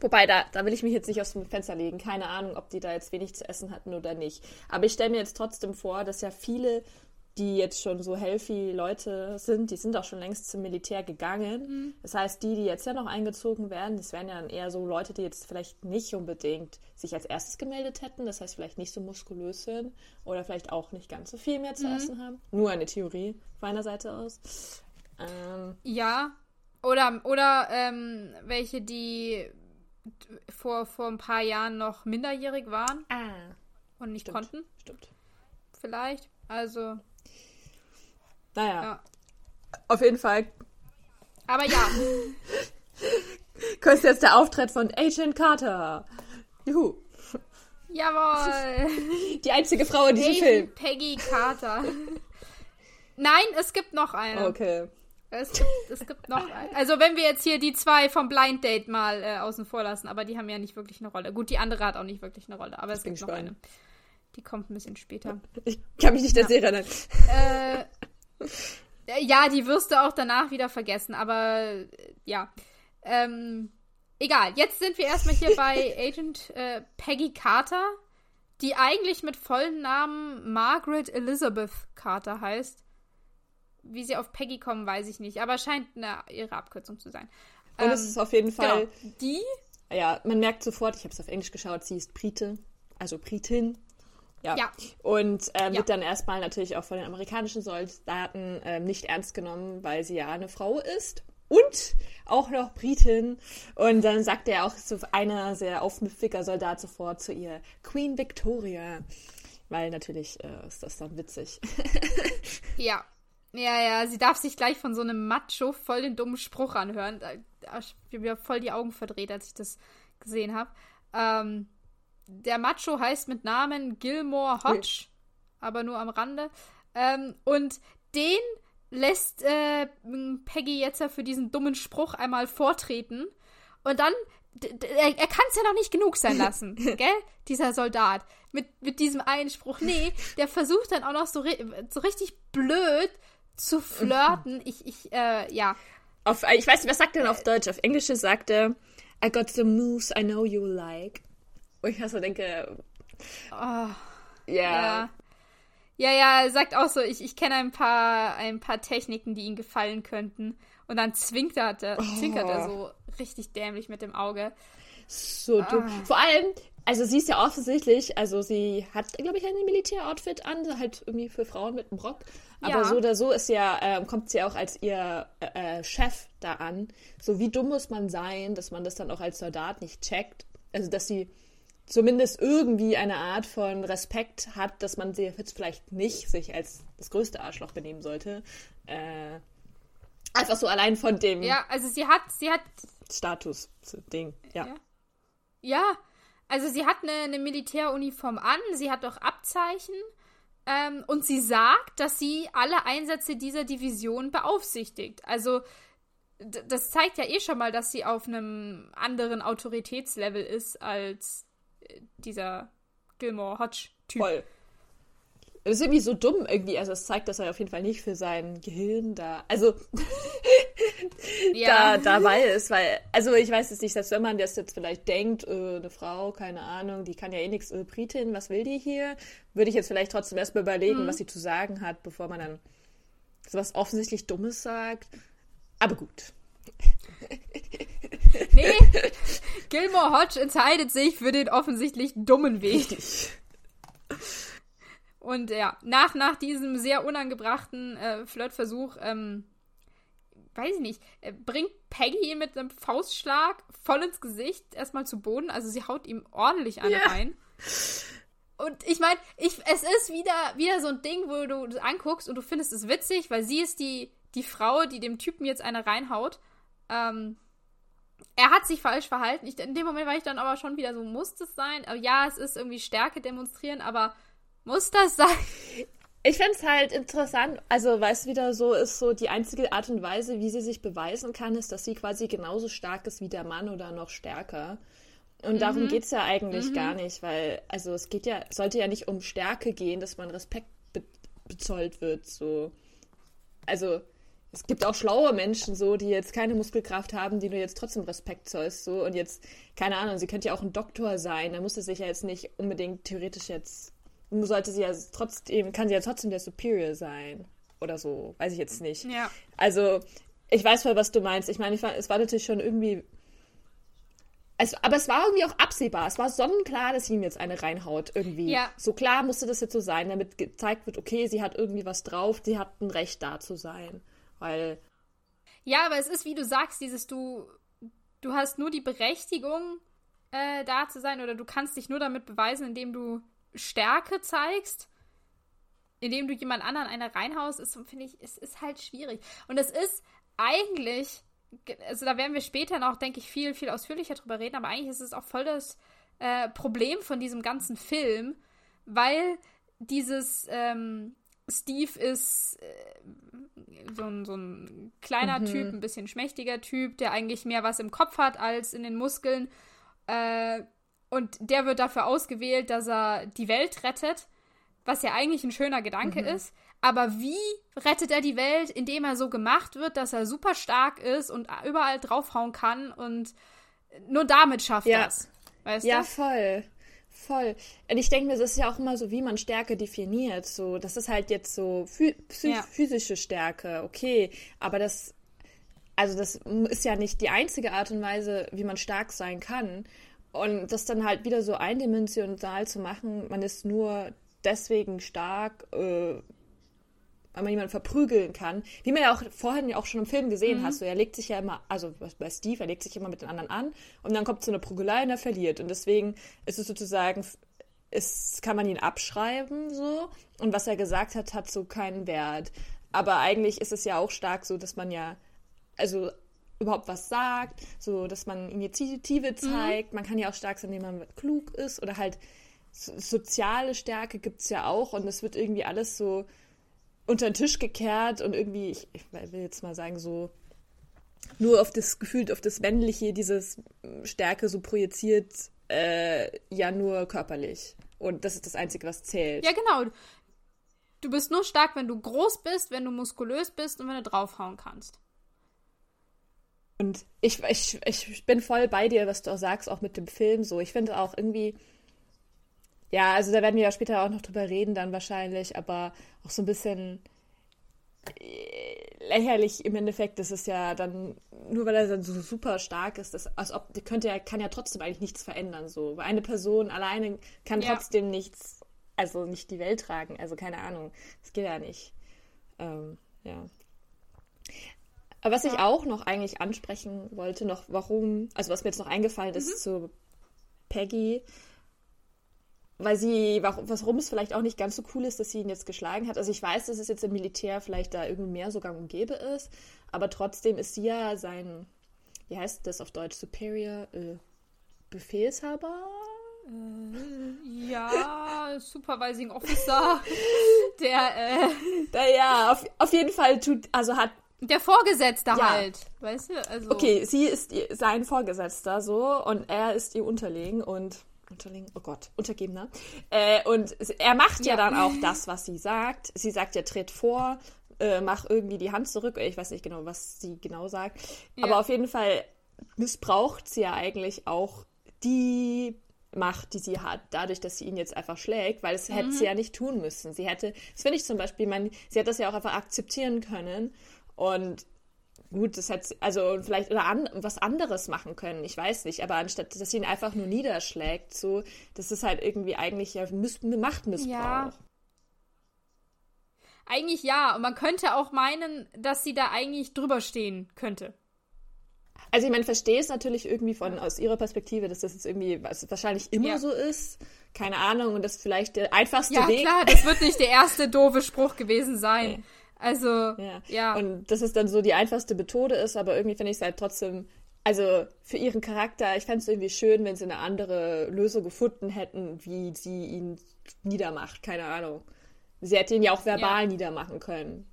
Wobei, da, da will ich mich jetzt nicht aus dem Fenster legen. Keine Ahnung, ob die da jetzt wenig zu essen hatten oder nicht. Aber ich stelle mir jetzt trotzdem vor, dass ja viele, die jetzt schon so healthy Leute sind, die sind auch schon längst zum Militär gegangen. Mhm. Das heißt, die, die jetzt ja noch eingezogen werden, das wären ja dann eher so Leute, die jetzt vielleicht nicht unbedingt sich als erstes gemeldet hätten. Das heißt, vielleicht nicht so muskulös sind oder vielleicht auch nicht ganz so viel mehr zu mhm. essen haben. Nur eine Theorie von meiner Seite aus. Ähm, ja, oder, oder ähm, welche, die vor, vor ein paar Jahren noch minderjährig waren ah, und nicht stimmt, konnten. Stimmt. Vielleicht. Also. Naja. Ja. Auf jeden Fall. Aber ja. Kurz jetzt der Auftritt von Agent Carter. Juhu. Jawohl. Die einzige Frau in diesem Agent Film. Peggy Carter. Nein, es gibt noch eine. Okay. Es gibt, es gibt noch. Also, wenn wir jetzt hier die zwei vom Blind Date mal äh, außen vor lassen, aber die haben ja nicht wirklich eine Rolle. Gut, die andere hat auch nicht wirklich eine Rolle, aber es gibt noch eine. Die kommt ein bisschen später. Ich kann mich nicht ja. der Serie erinnern. Äh, Äh, ja, die wirst du auch danach wieder vergessen, aber äh, ja. Ähm, egal, jetzt sind wir erstmal hier bei Agent äh, Peggy Carter, die eigentlich mit vollen Namen Margaret Elizabeth Carter heißt. Wie sie auf Peggy kommen, weiß ich nicht, aber scheint eine, ihre Abkürzung zu sein. Und ähm, es ist auf jeden Fall. Genau, die? Ja, man merkt sofort, ich habe es auf Englisch geschaut, sie ist Brite, also Britin. Ja. ja. Und äh, wird ja. dann erstmal natürlich auch von den amerikanischen Soldaten äh, nicht ernst genommen, weil sie ja eine Frau ist und auch noch Britin. Und dann sagt er auch so einer sehr aufmüpfiger Soldat sofort zu ihr, Queen Victoria. Weil natürlich äh, ist das dann witzig. ja. Ja, ja, sie darf sich gleich von so einem Macho voll den dummen Spruch anhören. Ich habe mir voll die Augen verdreht, als ich das gesehen habe. Ähm, der Macho heißt mit Namen Gilmore Hodge, okay. aber nur am Rande. Ähm, und den lässt äh, Peggy jetzt ja für diesen dummen Spruch einmal vortreten. Und dann, er, er kann es ja noch nicht genug sein lassen, gell? Dieser Soldat. Mit, mit diesem Einspruch. Nee, der versucht dann auch noch so, so richtig blöd zu flirten. Ich, ich, äh, ja. Auf, ich weiß nicht, was sagt er denn auf Deutsch? Auf Englisch sagt er, I got the moves I know you like. Wo ich so denke, oh, ja. Ja, ja, er sagt auch so, ich, ich kenne ein paar, ein paar Techniken, die ihm gefallen könnten. Und dann zwinkert er, oh. zwinkert er so richtig dämlich mit dem Auge. So dumm. Ah. Vor allem, also sie ist ja offensichtlich, also sie hat, glaube ich, ein Militäroutfit an, halt irgendwie für Frauen mit einem Rock. Aber ja. so oder so ist ja, äh, kommt sie auch als ihr äh, äh, Chef da an. So wie dumm muss man sein, dass man das dann auch als Soldat nicht checkt. Also dass sie zumindest irgendwie eine Art von Respekt hat, dass man sie jetzt vielleicht nicht sich als das größte Arschloch benehmen sollte. Äh, einfach so allein von dem. Ja, also sie hat, sie hat Status-Ding, ja. ja. ja. Also sie hat eine, eine Militäruniform an, sie hat auch Abzeichen ähm, und sie sagt, dass sie alle Einsätze dieser Division beaufsichtigt. Also das zeigt ja eh schon mal, dass sie auf einem anderen Autoritätslevel ist als dieser Gilmore Hodge-Typ. Voll. Das ist irgendwie so dumm irgendwie. Also es zeigt, dass er auf jeden Fall nicht für sein Gehirn da, also ja. da dabei ist, weil, also ich weiß es nicht, dass wenn man das jetzt vielleicht denkt, äh, eine Frau, keine Ahnung, die kann ja eh nichts, äh, Britin, was will die hier? Würde ich jetzt vielleicht trotzdem erstmal überlegen, mhm. was sie zu sagen hat, bevor man dann sowas offensichtlich Dummes sagt. Aber gut. nee, Gilmore Hodge entscheidet sich für den offensichtlich dummen Weg. Richtig. Und ja, nach, nach diesem sehr unangebrachten äh, Flirtversuch, ähm, weiß ich nicht, äh, bringt Peggy mit einem Faustschlag voll ins Gesicht erstmal zu Boden. Also sie haut ihm ordentlich eine ja. rein. Und ich meine, ich, es ist wieder, wieder so ein Ding, wo du das anguckst und du findest es witzig, weil sie ist die, die Frau, die dem Typen jetzt eine reinhaut. Ähm, er hat sich falsch verhalten. Ich, in dem Moment war ich dann aber schon wieder so, muss das sein? Ja, es ist irgendwie Stärke demonstrieren, aber muss das sein? Ich fände es halt interessant, also weil es wieder so ist, so die einzige Art und Weise, wie sie sich beweisen kann, ist, dass sie quasi genauso stark ist wie der Mann oder noch stärker. Und mhm. darum geht es ja eigentlich mhm. gar nicht, weil, also es geht ja, sollte ja nicht um Stärke gehen, dass man Respekt be bezollt wird, so. Also, es gibt auch schlaue Menschen so, die jetzt keine Muskelkraft haben, die du jetzt trotzdem Respekt zollst so und jetzt keine Ahnung, sie könnte ja auch ein Doktor sein, da muss es sich ja jetzt nicht unbedingt theoretisch jetzt sollte sie ja trotzdem kann sie ja trotzdem der Superior sein oder so, weiß ich jetzt nicht. Ja. Also, ich weiß voll, was du meinst. Ich meine, ich es war natürlich schon irgendwie es, aber es war irgendwie auch absehbar. Es war sonnenklar, dass sie ihm jetzt eine reinhaut, irgendwie. Ja. So klar musste das jetzt so sein, damit gezeigt wird, okay, sie hat irgendwie was drauf, sie hat ein Recht da zu sein. Weil. Ja, aber es ist, wie du sagst, dieses du, du hast nur die Berechtigung, äh, da zu sein, oder du kannst dich nur damit beweisen, indem du Stärke zeigst, indem du jemand anderen eine reinhaust, ist, finde ich, es ist halt schwierig. Und es ist eigentlich, also da werden wir später noch, denke ich, viel, viel ausführlicher drüber reden, aber eigentlich ist es auch voll das äh, Problem von diesem ganzen Film, weil dieses ähm, Steve ist äh, so ein, so ein kleiner mhm. Typ, ein bisschen schmächtiger Typ, der eigentlich mehr was im Kopf hat als in den Muskeln. Äh, und der wird dafür ausgewählt, dass er die Welt rettet, was ja eigentlich ein schöner Gedanke mhm. ist. Aber wie rettet er die Welt, indem er so gemacht wird, dass er super stark ist und überall draufhauen kann und nur damit schafft ja. das? Weißt ja, du? voll. Voll. Und ich denke mir, das ist ja auch immer so, wie man Stärke definiert. So, das ist halt jetzt so ja. physische Stärke, okay. Aber das, also das ist ja nicht die einzige Art und Weise, wie man stark sein kann. Und das dann halt wieder so eindimensional zu machen, man ist nur deswegen stark, äh, weil man jemanden verprügeln kann. Wie man ja auch vorhin ja auch schon im Film gesehen mhm. hat, so er legt sich ja immer, also bei Steve, er legt sich immer mit den anderen an und dann kommt so eine Prügelei und er verliert. Und deswegen ist es sozusagen, ist, kann man ihn abschreiben so und was er gesagt hat, hat so keinen Wert. Aber eigentlich ist es ja auch stark so, dass man ja, also überhaupt was sagt, so dass man Initiative mhm. zeigt. Mhm. Man kann ja auch stark sein, indem man klug ist oder halt soziale Stärke gibt es ja auch und es wird irgendwie alles so unter den Tisch gekehrt und irgendwie, ich, ich will jetzt mal sagen, so nur auf das Gefühl, auf das Männliche, dieses Stärke so projiziert, äh, ja nur körperlich. Und das ist das Einzige, was zählt. Ja, genau. Du bist nur stark, wenn du groß bist, wenn du muskulös bist und wenn du draufhauen kannst. Und ich, ich, ich bin voll bei dir, was du auch sagst, auch mit dem Film so. Ich finde auch irgendwie, ja, also da werden wir ja später auch noch drüber reden, dann wahrscheinlich, aber auch so ein bisschen äh, lächerlich im Endeffekt. Das ist ja dann, nur weil er dann so super stark ist, das, als ob, könnte er, kann ja trotzdem eigentlich nichts verändern, so. Weil eine Person alleine kann ja. trotzdem nichts, also nicht die Welt tragen, also keine Ahnung. Das geht ja nicht. Ähm, ja. Aber was ja. ich auch noch eigentlich ansprechen wollte, noch warum, also was mir jetzt noch eingefallen ist mhm. zu Peggy, weil sie, warum es vielleicht auch nicht ganz so cool ist, dass sie ihn jetzt geschlagen hat. Also ich weiß, dass es jetzt im Militär vielleicht da irgendwie mehr so gang und gäbe ist, aber trotzdem ist sie ja sein, wie heißt das auf Deutsch, Superior, äh, Befehlshaber? Äh, ja, Supervising Officer, der, äh... Ja, auf, auf jeden Fall tut, also hat der Vorgesetzte ja. halt, weißt du? Also. Okay, sie ist sein Vorgesetzter so und er ist ihr unterlegen und Unterlegen, oh Gott, Untergebener. Äh, und er macht ja. ja. dann auch das, was sie sagt. Sie sagt ja, tritt vor, äh, mach irgendwie die Hand zurück. Ich weiß nicht genau, was sie genau sagt. Ja. Aber auf jeden Fall missbraucht sie ja eigentlich auch die Macht, die sie hat, dadurch, dass sie ihn jetzt einfach schlägt, weil es mhm. hätte sie ja nicht tun müssen. Sie hätte, das finde ich zum Beispiel, man, sie hätte das ja auch einfach akzeptieren können und gut, das hat also vielleicht oder an, was anderes machen können, ich weiß nicht, aber anstatt dass sie ihn einfach nur niederschlägt, so, das ist halt irgendwie eigentlich ja Machtmissbrauch. Ja. Eigentlich ja, und man könnte auch meinen, dass sie da eigentlich drüber stehen könnte. Also ich meine, verstehe es natürlich irgendwie von aus ihrer Perspektive, dass das jetzt irgendwie was wahrscheinlich immer ja. so ist. Keine Ahnung, und das vielleicht der einfachste ja, Weg. Ja, klar, das wird nicht der erste doofe Spruch gewesen sein. Nee. Also, ja. ja. Und dass es dann so die einfachste Methode ist, aber irgendwie finde ich es halt trotzdem, also für ihren Charakter, ich fände es irgendwie schön, wenn sie eine andere Lösung gefunden hätten, wie sie ihn niedermacht. Keine Ahnung. Sie hätte ihn ja auch verbal ja. niedermachen können.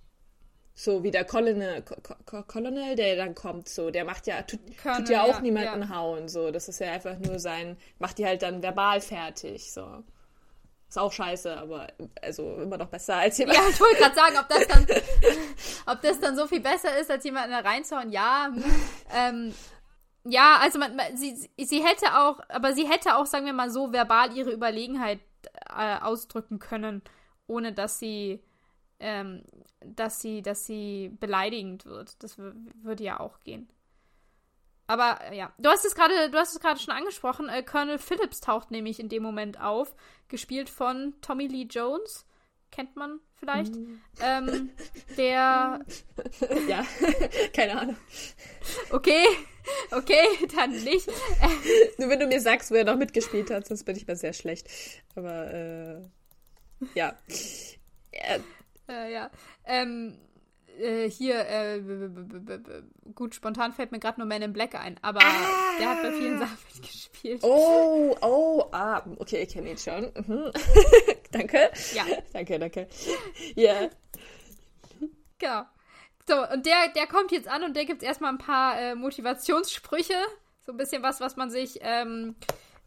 So wie der Colonel, Colonel, der dann kommt, so, der macht ja, tut, Colonel, tut ja auch ja, niemanden hauen, so. Das ist ja einfach nur sein, macht die halt dann verbal fertig, so. Ist auch scheiße, aber also immer noch besser als jemand. Ja, ich wollte gerade sagen, ob das, dann, ob das dann so viel besser ist, als jemanden da reinzuhauen. Ja, ähm, ja, also man, man, sie, sie hätte auch, aber sie hätte auch, sagen wir mal so, verbal ihre Überlegenheit äh, ausdrücken können, ohne dass sie, ähm, dass sie, dass sie beleidigend wird. Das würde ja auch gehen. Aber äh, ja, du hast es gerade, du hast es gerade schon angesprochen. Äh, Colonel Phillips taucht nämlich in dem Moment auf, gespielt von Tommy Lee Jones. Kennt man vielleicht? Mm. Ähm, der. ja, keine Ahnung. Okay, okay, dann nicht. Nur wenn du mir sagst, wo er noch mitgespielt hat, sonst bin ich mal sehr schlecht. Aber äh, ja. Äh, äh, ja. Ähm, äh, hier, äh, gut, spontan fällt mir gerade nur Man in Black ein, aber ah. der hat bei vielen Sachen mitgespielt. Oh, oh, ah, okay, ich kenne ihn schon. Mhm. danke. Ja. Danke, danke. Ja. Yeah. Genau. So, und der, der kommt jetzt an und der gibt erstmal ein paar äh, Motivationssprüche. So ein bisschen was, was man sich, ähm,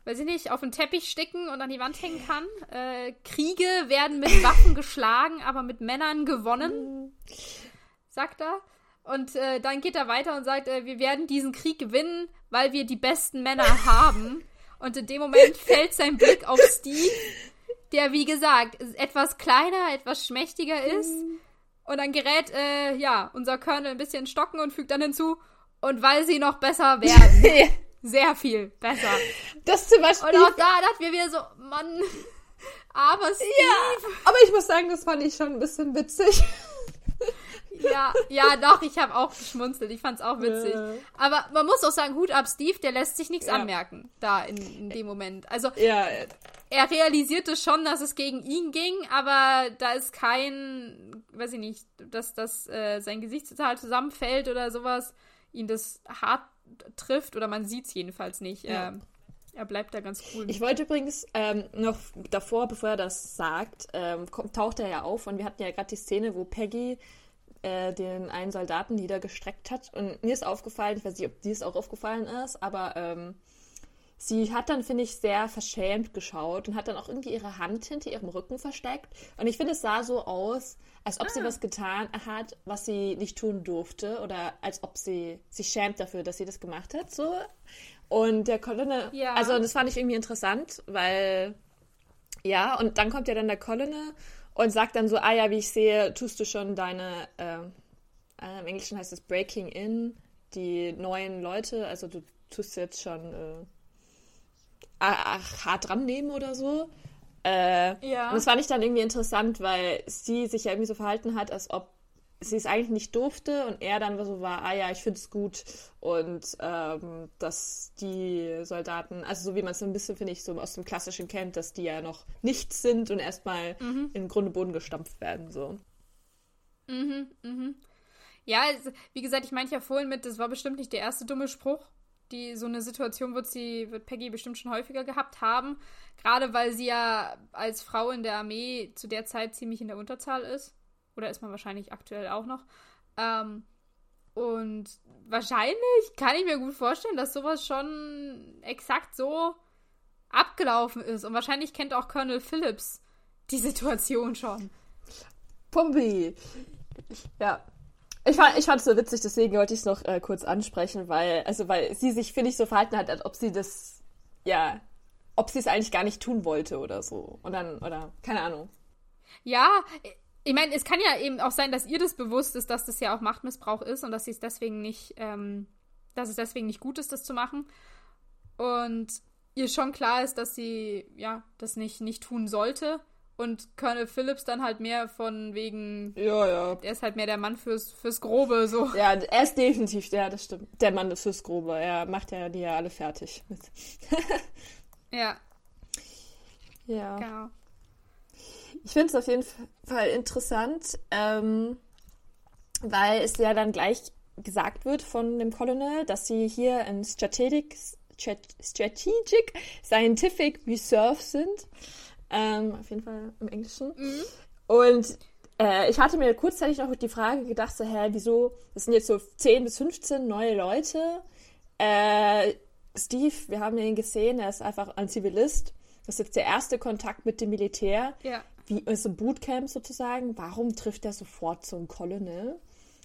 weiß ich nicht, auf den Teppich sticken und an die Wand hängen kann. Äh, Kriege werden mit Waffen geschlagen, aber mit Männern gewonnen, sagt er. Und äh, dann geht er weiter und sagt, äh, wir werden diesen Krieg gewinnen, weil wir die besten Männer haben. Und in dem Moment fällt sein Blick auf Steve, der, wie gesagt, etwas kleiner, etwas schmächtiger ist. Und dann gerät, äh, ja, unser Colonel ein bisschen stocken und fügt dann hinzu, und weil sie noch besser werden. Sehr viel besser. Das zum Beispiel. Und auch da dachten wir wieder so, Mann, aber Steve. Ja, aber ich muss sagen, das fand ich schon ein bisschen witzig. Ja, ja, doch, ich habe auch geschmunzelt. Ich fand's auch witzig. Ja. Aber man muss auch sagen, Hut ab, Steve, der lässt sich nichts ja. anmerken, da in, in, dem Moment. Also, ja. er realisierte schon, dass es gegen ihn ging, aber da ist kein, weiß ich nicht, dass das äh, sein Gesicht total zusammenfällt oder sowas, ihn das hart trifft oder man sieht's jedenfalls nicht. Ja. Ähm, er bleibt da ganz cool. Ich wollte übrigens ähm, noch davor, bevor er das sagt, ähm, taucht er ja auf und wir hatten ja gerade die Szene, wo Peggy äh, den einen Soldaten niedergestreckt hat. Und mir ist aufgefallen, ich weiß nicht, ob dir es auch aufgefallen ist, aber ähm, sie hat dann, finde ich, sehr verschämt geschaut und hat dann auch irgendwie ihre Hand hinter ihrem Rücken versteckt. Und ich finde, es sah so aus, als ob ah. sie was getan hat, was sie nicht tun durfte oder als ob sie sich schämt dafür, dass sie das gemacht hat. So. Und der Colonel, ja. also das fand ich irgendwie interessant, weil ja, und dann kommt ja dann der Colonel und sagt dann so, ah ja, wie ich sehe, tust du schon deine, äh, äh, im Englischen heißt es Breaking In, die neuen Leute, also du tust jetzt schon äh, ach, hart dran nehmen oder so. Äh, ja. Und das fand ich dann irgendwie interessant, weil sie sich ja irgendwie so verhalten hat, als ob sie es eigentlich nicht durfte und er dann so war, ah ja, ich finde es gut und ähm, dass die Soldaten, also so wie man es ein bisschen, finde ich, so aus dem Klassischen kennt, dass die ja noch nichts sind und erstmal mhm. in den Grunde Boden gestampft werden, so. Mhm, mhm. Ja, also, wie gesagt, ich meinte ja vorhin mit, das war bestimmt nicht der erste dumme Spruch. Die, so eine Situation wird sie, wird Peggy bestimmt schon häufiger gehabt haben. Gerade weil sie ja als Frau in der Armee zu der Zeit ziemlich in der Unterzahl ist. Oder ist man wahrscheinlich aktuell auch noch. Ähm, und wahrscheinlich kann ich mir gut vorstellen, dass sowas schon exakt so abgelaufen ist. Und wahrscheinlich kennt auch Colonel Phillips die Situation schon. Pumpi. Ja. Ich fand es ich so witzig, deswegen wollte ich es noch äh, kurz ansprechen, weil, also, weil sie sich, finde ich, so verhalten hat, als ob sie das, ja, ob sie es eigentlich gar nicht tun wollte oder so. Und dann, oder, keine Ahnung. Ja, ich meine, es kann ja eben auch sein, dass ihr das bewusst ist, dass das ja auch Machtmissbrauch ist und dass sie es deswegen nicht, ähm, dass es deswegen nicht gut ist, das zu machen. Und ihr schon klar ist, dass sie ja das nicht, nicht tun sollte. Und Colonel Phillips dann halt mehr von wegen. Ja, ja. Er ist halt mehr der Mann fürs, fürs Grobe, so. Ja, er ist definitiv, ja, das stimmt. Der Mann fürs Grobe. Er macht ja die ja alle fertig. ja. Ja. Genau. Ich finde es auf jeden Fall interessant, ähm, weil es ja dann gleich gesagt wird von dem Colonel, dass sie hier in Strategic, Strategic Scientific Reserve sind. Ähm, auf jeden Fall im Englischen. Mhm. Und äh, ich hatte mir kurzzeitig noch die Frage gedacht, so, hä, wieso, das sind jetzt so 10 bis 15 neue Leute. Äh, Steve, wir haben ihn gesehen, er ist einfach ein Zivilist. Das ist jetzt der erste Kontakt mit dem Militär. Ja wie ist ein Bootcamp sozusagen, warum trifft er sofort so einen Colonel?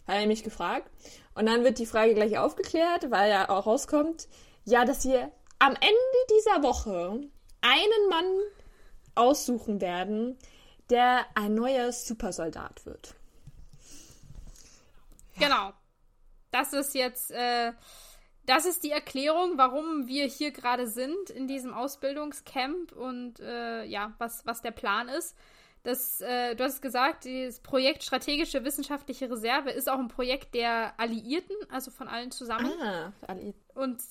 Hat er mich gefragt. Und dann wird die Frage gleich aufgeklärt, weil ja auch rauskommt, ja, dass wir am Ende dieser Woche einen Mann aussuchen werden, der ein neuer Supersoldat wird. Genau. Das ist jetzt, äh, das ist die Erklärung, warum wir hier gerade sind in diesem Ausbildungscamp und äh, ja, was, was der Plan ist. Das, äh, du hast gesagt, das Projekt Strategische Wissenschaftliche Reserve ist auch ein Projekt der Alliierten, also von allen zusammen. Ah, Alliierten. Und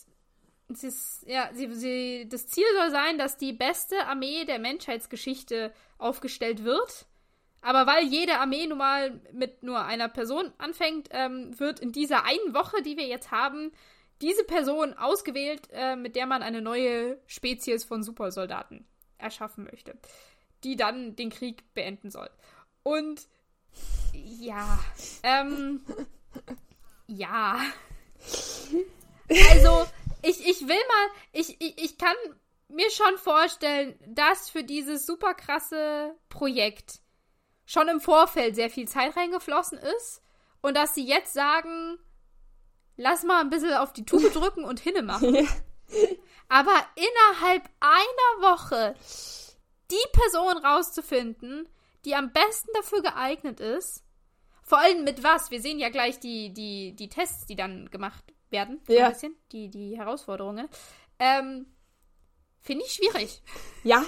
sie ist, ja, sie, sie, das Ziel soll sein, dass die beste Armee der Menschheitsgeschichte aufgestellt wird. Aber weil jede Armee nun mal mit nur einer Person anfängt, ähm, wird in dieser einen Woche, die wir jetzt haben, diese Person ausgewählt, äh, mit der man eine neue Spezies von Supersoldaten erschaffen möchte die dann den Krieg beenden soll. Und ja, ähm, ja. Also, ich, ich will mal, ich, ich, ich kann mir schon vorstellen, dass für dieses super krasse Projekt schon im Vorfeld sehr viel Zeit reingeflossen ist und dass sie jetzt sagen, lass mal ein bisschen auf die Tube drücken und hinne machen. Aber innerhalb einer Woche die Person rauszufinden, die am besten dafür geeignet ist, vor allem mit was? Wir sehen ja gleich die, die, die Tests, die dann gemacht werden. Ja. Ein bisschen. Die, die Herausforderungen. Ähm, Finde ich schwierig. Ja.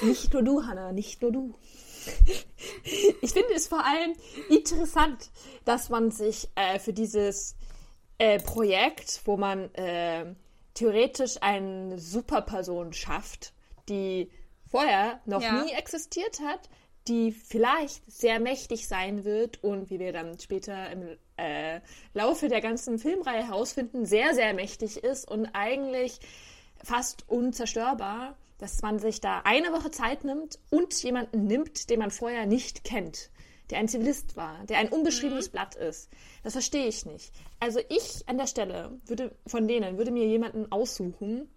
Nicht nur du, Hannah, nicht nur du. Ich finde es vor allem interessant, dass man sich äh, für dieses äh, Projekt, wo man äh, theoretisch eine Superperson schafft, die vorher noch ja. nie existiert hat, die vielleicht sehr mächtig sein wird und wie wir dann später im äh, Laufe der ganzen Filmreihe herausfinden, sehr, sehr mächtig ist und eigentlich fast unzerstörbar, dass man sich da eine Woche Zeit nimmt und jemanden nimmt, den man vorher nicht kennt, der ein Zivilist war, der ein unbeschriebenes mhm. Blatt ist. Das verstehe ich nicht. Also ich an der Stelle würde von denen würde mir jemanden aussuchen,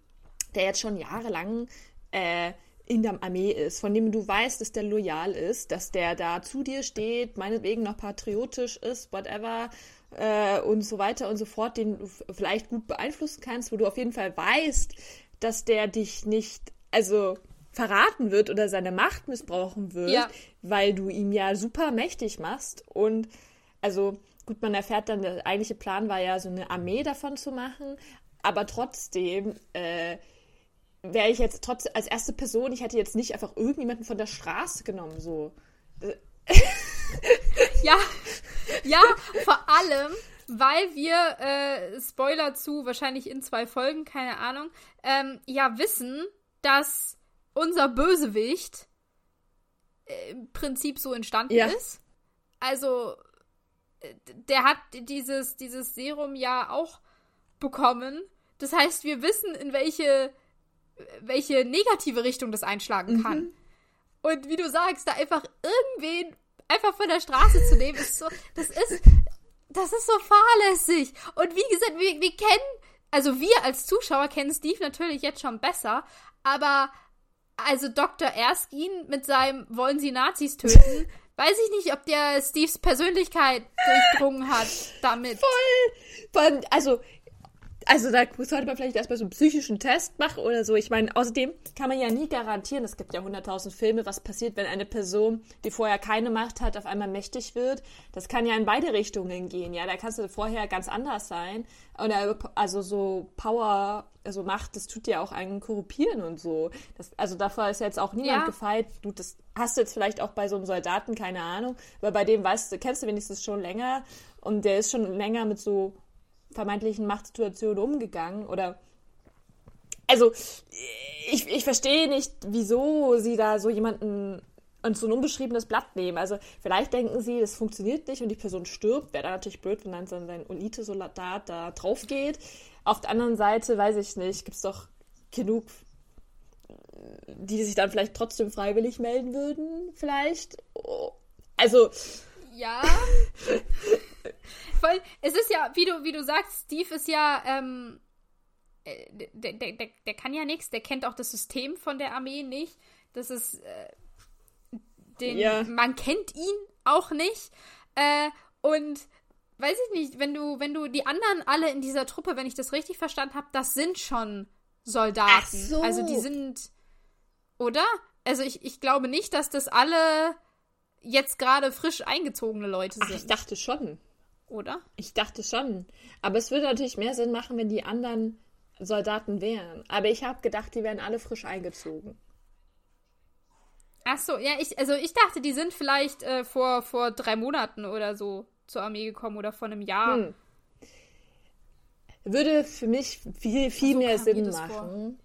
der jetzt schon jahrelang äh, in der Armee ist, von dem du weißt, dass der loyal ist, dass der da zu dir steht, meinetwegen noch patriotisch ist, whatever, äh, und so weiter und so fort, den du vielleicht gut beeinflussen kannst, wo du auf jeden Fall weißt, dass der dich nicht, also verraten wird oder seine Macht missbrauchen wird, ja. weil du ihm ja super mächtig machst. Und also gut, man erfährt dann, der eigentliche Plan war ja so eine Armee davon zu machen, aber trotzdem äh, wäre ich jetzt trotzdem als erste Person, ich hätte jetzt nicht einfach irgendjemanden von der Straße genommen, so. ja, ja, vor allem, weil wir, äh, Spoiler zu, wahrscheinlich in zwei Folgen, keine Ahnung, ähm, ja wissen, dass unser Bösewicht äh, im Prinzip so entstanden ja. ist. Also, äh, der hat dieses, dieses Serum ja auch bekommen. Das heißt, wir wissen, in welche welche negative Richtung das einschlagen kann. Mhm. Und wie du sagst, da einfach irgendwen einfach von der Straße zu nehmen, ist so, das ist, das ist so fahrlässig. Und wie gesagt, wir, wir kennen, also wir als Zuschauer kennen Steve natürlich jetzt schon besser, aber also Dr. Erskine mit seinem Wollen Sie Nazis töten, weiß ich nicht, ob der Steves Persönlichkeit durchdrungen hat damit. Voll! Also, also da sollte man vielleicht erstmal so einen psychischen Test machen oder so. Ich meine, außerdem kann man ja nie garantieren, es gibt ja hunderttausend Filme, was passiert, wenn eine Person, die vorher keine Macht hat, auf einmal mächtig wird. Das kann ja in beide Richtungen gehen, ja. Da kannst du vorher ganz anders sein. Oder also so Power, also Macht, das tut ja auch einen korruptieren und so. Das, also davor ist jetzt auch niemand ja. gefeit. Du, das hast du jetzt vielleicht auch bei so einem Soldaten, keine Ahnung. Aber bei dem weißt du, kennst du wenigstens schon länger und der ist schon länger mit so vermeintlichen Machtsituationen umgegangen oder also ich, ich verstehe nicht, wieso sie da so jemanden und so ein unbeschriebenes Blatt nehmen. Also vielleicht denken sie, das funktioniert nicht und die Person stirbt. Wäre dann natürlich blöd, wenn dann sein Elite-Soldat da drauf geht. Auf der anderen Seite, weiß ich nicht, gibt es doch genug, die sich dann vielleicht trotzdem freiwillig melden würden, vielleicht. Also. Ja. Voll, es ist ja, wie du, wie du sagst, Steve ist ja, ähm, äh, der, der, der, der kann ja nichts, der kennt auch das System von der Armee nicht. Das ist, äh, den, ja. man kennt ihn auch nicht. Äh, und weiß ich nicht, wenn du, wenn du die anderen alle in dieser Truppe, wenn ich das richtig verstanden habe, das sind schon Soldaten. So. Also die sind, oder? Also ich, ich glaube nicht, dass das alle jetzt gerade frisch eingezogene Leute sind. Ach, ich dachte schon oder? Ich dachte schon. Aber es würde natürlich mehr Sinn machen, wenn die anderen Soldaten wären. Aber ich habe gedacht, die wären alle frisch eingezogen. Ach so, ja, ich, also ich dachte, die sind vielleicht äh, vor, vor drei Monaten oder so zur Armee gekommen oder vor einem Jahr. Hm. Würde für mich viel, viel so mehr Sinn machen.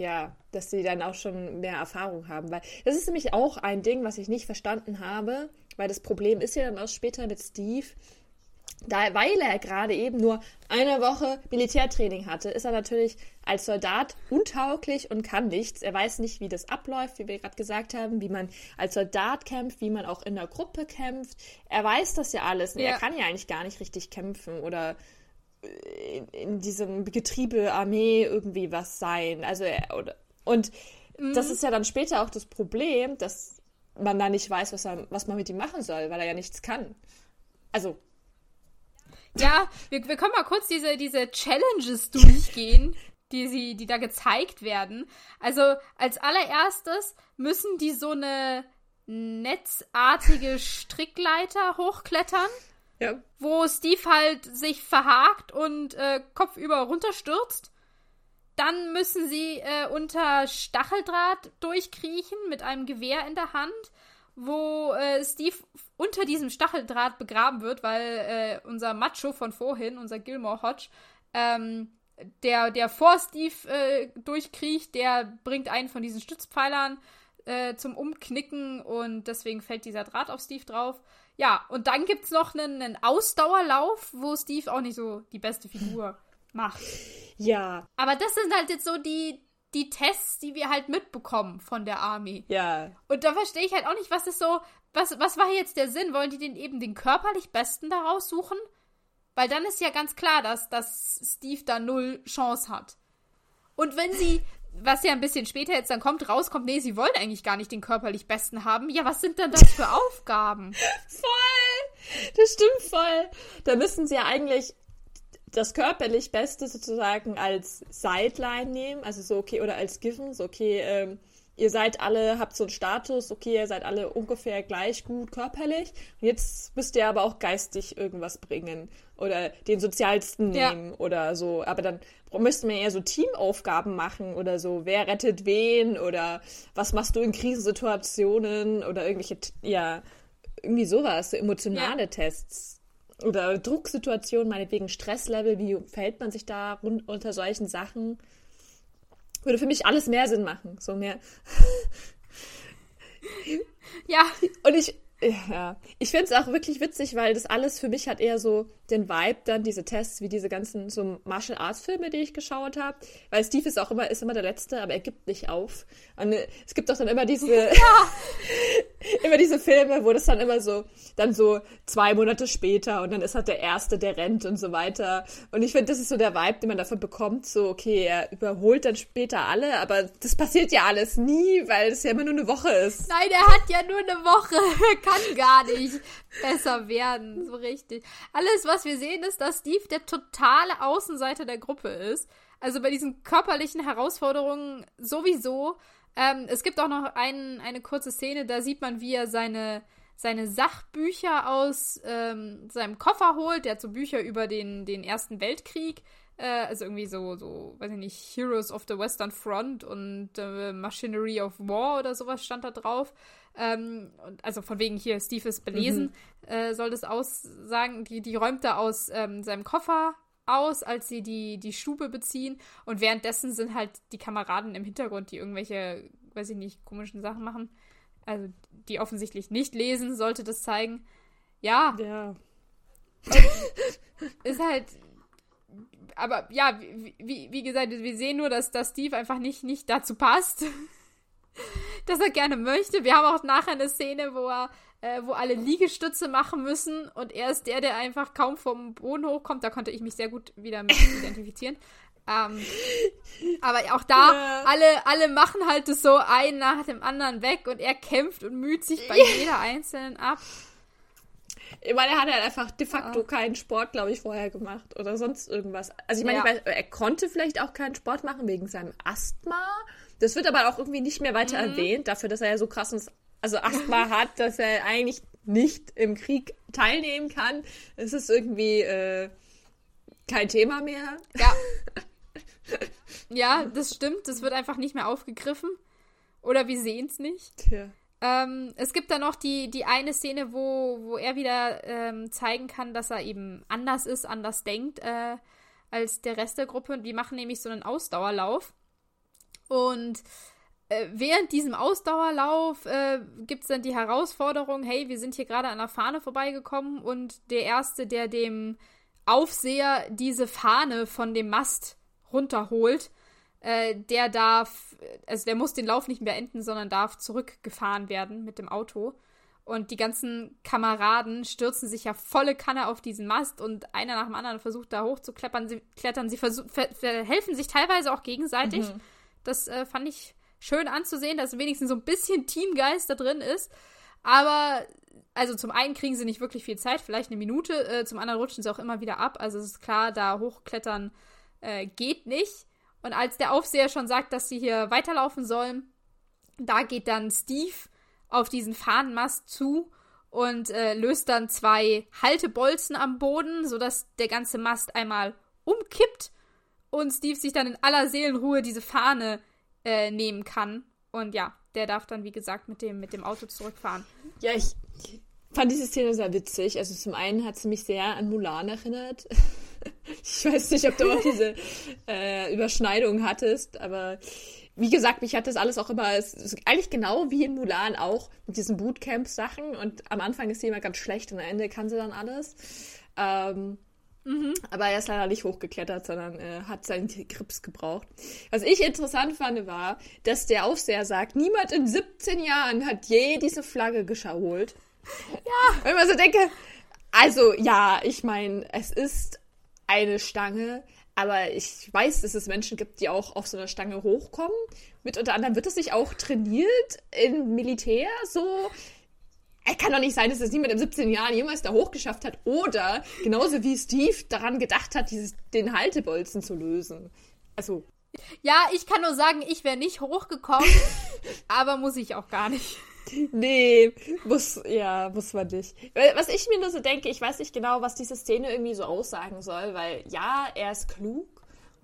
Ja, dass sie dann auch schon mehr Erfahrung haben. Weil das ist nämlich auch ein Ding, was ich nicht verstanden habe, weil das Problem ist ja dann auch später mit Steve, da, weil er gerade eben nur eine Woche Militärtraining hatte, ist er natürlich als Soldat untauglich und kann nichts. Er weiß nicht, wie das abläuft, wie wir gerade gesagt haben, wie man als Soldat kämpft, wie man auch in der Gruppe kämpft. Er weiß das ja alles. Ja. Er kann ja eigentlich gar nicht richtig kämpfen oder in, in diesem Getriebe Armee irgendwie was sein. Also er, oder Und mhm. das ist ja dann später auch das Problem, dass man da nicht weiß, was, er, was man mit ihm machen soll, weil er ja nichts kann. Also. Ja, wir, wir können mal kurz diese, diese Challenges durchgehen, die, sie, die da gezeigt werden. Also als allererstes müssen die so eine netzartige Strickleiter hochklettern. Ja. Wo Steve halt sich verhakt und äh, kopfüber runterstürzt. Dann müssen sie äh, unter Stacheldraht durchkriechen mit einem Gewehr in der Hand, wo äh, Steve unter diesem Stacheldraht begraben wird, weil äh, unser Macho von vorhin, unser Gilmore Hodge, ähm, der, der vor Steve äh, durchkriecht, der bringt einen von diesen Stützpfeilern äh, zum Umknicken und deswegen fällt dieser Draht auf Steve drauf. Ja, und dann gibt es noch einen, einen Ausdauerlauf, wo Steve auch nicht so die beste Figur macht. Ja. Aber das sind halt jetzt so die, die Tests, die wir halt mitbekommen von der Army. Ja. Und da verstehe ich halt auch nicht, was ist so, was, was war jetzt der Sinn? Wollen die den eben den körperlich Besten daraus suchen? Weil dann ist ja ganz klar, dass, dass Steve da null Chance hat. Und wenn sie, was ja ein bisschen später jetzt dann kommt, rauskommt, nee, sie wollen eigentlich gar nicht den körperlich Besten haben, ja, was sind denn das für Aufgaben? voll! Das stimmt voll. Da müssen sie ja eigentlich das körperlich Beste sozusagen als Sideline nehmen, also so, okay, oder als Given, so, okay, ähm, ihr seid alle, habt so einen Status, okay, ihr seid alle ungefähr gleich gut körperlich. Und jetzt müsst ihr aber auch geistig irgendwas bringen oder den sozialsten nehmen ja. oder so. Aber dann müssten wir eher so Teamaufgaben machen oder so. Wer rettet wen oder was machst du in Krisensituationen oder irgendwelche, ja, irgendwie sowas, so emotionale ja. Tests. Oder Drucksituationen, meinetwegen Stresslevel, wie verhält man sich da unter solchen Sachen? Würde für mich alles mehr Sinn machen. So mehr. ja. Und ich, ja, ich finde es auch wirklich witzig, weil das alles für mich hat eher so den Vibe dann, diese Tests, wie diese ganzen so Martial Arts Filme, die ich geschaut habe. Weil Steve ist auch immer, ist immer der Letzte, aber er gibt nicht auf. Und äh, es gibt auch dann immer diese, ja. immer diese Filme, wo das dann immer so, dann so zwei Monate später und dann ist halt der Erste, der rennt und so weiter. Und ich finde, das ist so der Vibe, den man davon bekommt, so, okay, er überholt dann später alle, aber das passiert ja alles nie, weil es ja immer nur eine Woche ist. Nein, er hat ja nur eine Woche. kann gar nicht besser werden, so richtig. Alles, was wir sehen, ist, dass Steve der totale Außenseiter der Gruppe ist. Also bei diesen körperlichen Herausforderungen sowieso. Ähm, es gibt auch noch ein, eine kurze Szene, da sieht man, wie er seine, seine Sachbücher aus ähm, seinem Koffer holt. Der hat so Bücher über den, den Ersten Weltkrieg. Äh, also irgendwie so, so, weiß ich nicht, Heroes of the Western Front und äh, Machinery of War oder sowas stand da drauf. Ähm, also von wegen hier, Steve ist belesen, mhm. äh, soll das aussagen. Die, die räumt er aus ähm, seinem Koffer aus, als sie die, die Stube beziehen. Und währenddessen sind halt die Kameraden im Hintergrund, die irgendwelche, weiß ich nicht, komischen Sachen machen. Also die offensichtlich nicht lesen, sollte das zeigen. Ja. Ja. ist halt. Aber ja, wie, wie, wie gesagt, wir sehen nur, dass, dass Steve einfach nicht, nicht dazu passt dass er gerne möchte. Wir haben auch nachher eine Szene, wo er, äh, wo alle Liegestütze machen müssen und er ist der, der einfach kaum vom Boden hochkommt. Da konnte ich mich sehr gut wieder mit identifizieren. Ähm, aber auch da, ja. alle, alle machen halt das so ein nach dem anderen weg und er kämpft und müht sich bei jeder einzelnen ab. Ich meine, er hat halt einfach de facto ja. keinen Sport, glaube ich, vorher gemacht oder sonst irgendwas. Also ich meine, ja. er konnte vielleicht auch keinen Sport machen wegen seinem Asthma. Das wird aber auch irgendwie nicht mehr weiter mhm. erwähnt, dafür, dass er ja so krasses, also Asthma hat, dass er eigentlich nicht im Krieg teilnehmen kann. Es ist irgendwie äh, kein Thema mehr. Ja. ja, das stimmt. Das wird einfach nicht mehr aufgegriffen. Oder wir sehen es nicht. Tja. Ähm, es gibt dann noch die, die eine Szene, wo, wo er wieder ähm, zeigen kann, dass er eben anders ist, anders denkt äh, als der Rest der Gruppe. Die machen nämlich so einen Ausdauerlauf. Und äh, während diesem Ausdauerlauf äh, gibt es dann die Herausforderung, hey, wir sind hier gerade an der Fahne vorbeigekommen und der Erste, der dem Aufseher diese Fahne von dem Mast runterholt, äh, der darf, also der muss den Lauf nicht mehr enden, sondern darf zurückgefahren werden mit dem Auto. Und die ganzen Kameraden stürzen sich ja volle Kanne auf diesen Mast und einer nach dem anderen versucht da hochzuklettern. Sie klettern, sie helfen sich teilweise auch gegenseitig. Mhm Das äh, fand ich schön anzusehen, dass wenigstens so ein bisschen Teamgeist da drin ist. Aber, also zum einen kriegen sie nicht wirklich viel Zeit, vielleicht eine Minute, äh, zum anderen rutschen sie auch immer wieder ab. Also es ist klar, da hochklettern äh, geht nicht. Und als der Aufseher schon sagt, dass sie hier weiterlaufen sollen, da geht dann Steve auf diesen Fahnenmast zu und äh, löst dann zwei Haltebolzen am Boden, sodass der ganze Mast einmal umkippt und Steve sich dann in aller Seelenruhe diese Fahne äh, nehmen kann. Und ja, der darf dann, wie gesagt, mit dem, mit dem Auto zurückfahren. Ja, ich fand diese Szene sehr witzig. Also zum einen hat sie mich sehr an Mulan erinnert. ich weiß nicht, ob du auch diese äh, Überschneidung hattest, aber wie gesagt, mich hat das alles auch immer, es ist eigentlich genau wie in Mulan auch mit diesen Bootcamp-Sachen und am Anfang ist sie immer ganz schlecht und am Ende kann sie dann alles. Ähm, Mhm. Aber er ist leider nicht hochgeklettert, sondern äh, hat seinen Grips gebraucht. Was ich interessant fand, war, dass der Aufseher sagt, niemand in 17 Jahren hat je diese Flagge geschaut. Ja. Wenn man so denke, also ja, ich meine, es ist eine Stange, aber ich weiß, dass es Menschen gibt, die auch auf so einer Stange hochkommen. Mit unter anderem wird es sich auch trainiert im Militär, so es kann doch nicht sein, dass das niemand in 17 Jahren jemals da hochgeschafft hat oder genauso wie Steve daran gedacht hat, dieses, den Haltebolzen zu lösen. Also. Ja, ich kann nur sagen, ich wäre nicht hochgekommen, aber muss ich auch gar nicht. Nee, muss, ja, muss man nicht. Was ich mir nur so denke, ich weiß nicht genau, was diese Szene irgendwie so aussagen soll, weil ja, er ist klug,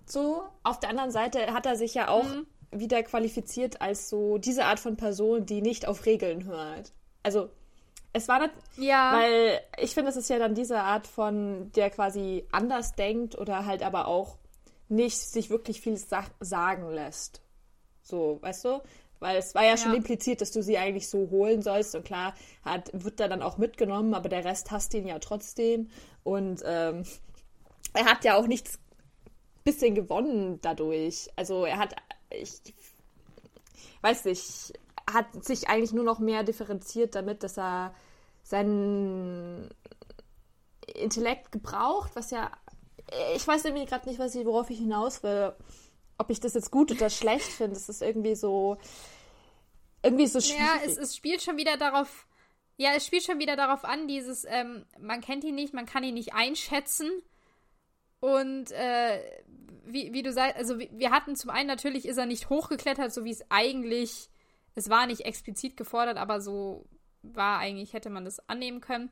so. Auf der anderen Seite hat er sich ja auch mhm. wieder qualifiziert als so diese Art von Person, die nicht auf Regeln hört. Also, es war nicht, ja. weil ich finde, es ist ja dann diese Art von, der quasi anders denkt oder halt aber auch nicht sich wirklich viel sa sagen lässt. So, weißt du? Weil es war ja, ja, schon impliziert, dass du sie eigentlich so holen sollst. Und klar, hat, wird da dann auch mitgenommen, aber der Rest hasst ihn ja trotzdem. Und ähm, er hat ja auch nichts bisschen gewonnen dadurch. Also er hat, ich weiß nicht, hat sich eigentlich nur noch mehr differenziert damit, dass er seinen Intellekt gebraucht, was ja, ich weiß irgendwie gerade nicht, was ich, worauf ich hinaus will. Ob ich das jetzt gut oder schlecht finde, das ist irgendwie so, irgendwie so schwierig. Ja, es, es spielt schon wieder darauf, ja, es spielt schon wieder darauf an, dieses, ähm, man kennt ihn nicht, man kann ihn nicht einschätzen. Und äh, wie, wie du sagst, also wir hatten zum einen natürlich ist er nicht hochgeklettert, so wie es eigentlich, es war nicht explizit gefordert, aber so war eigentlich, hätte man das annehmen können.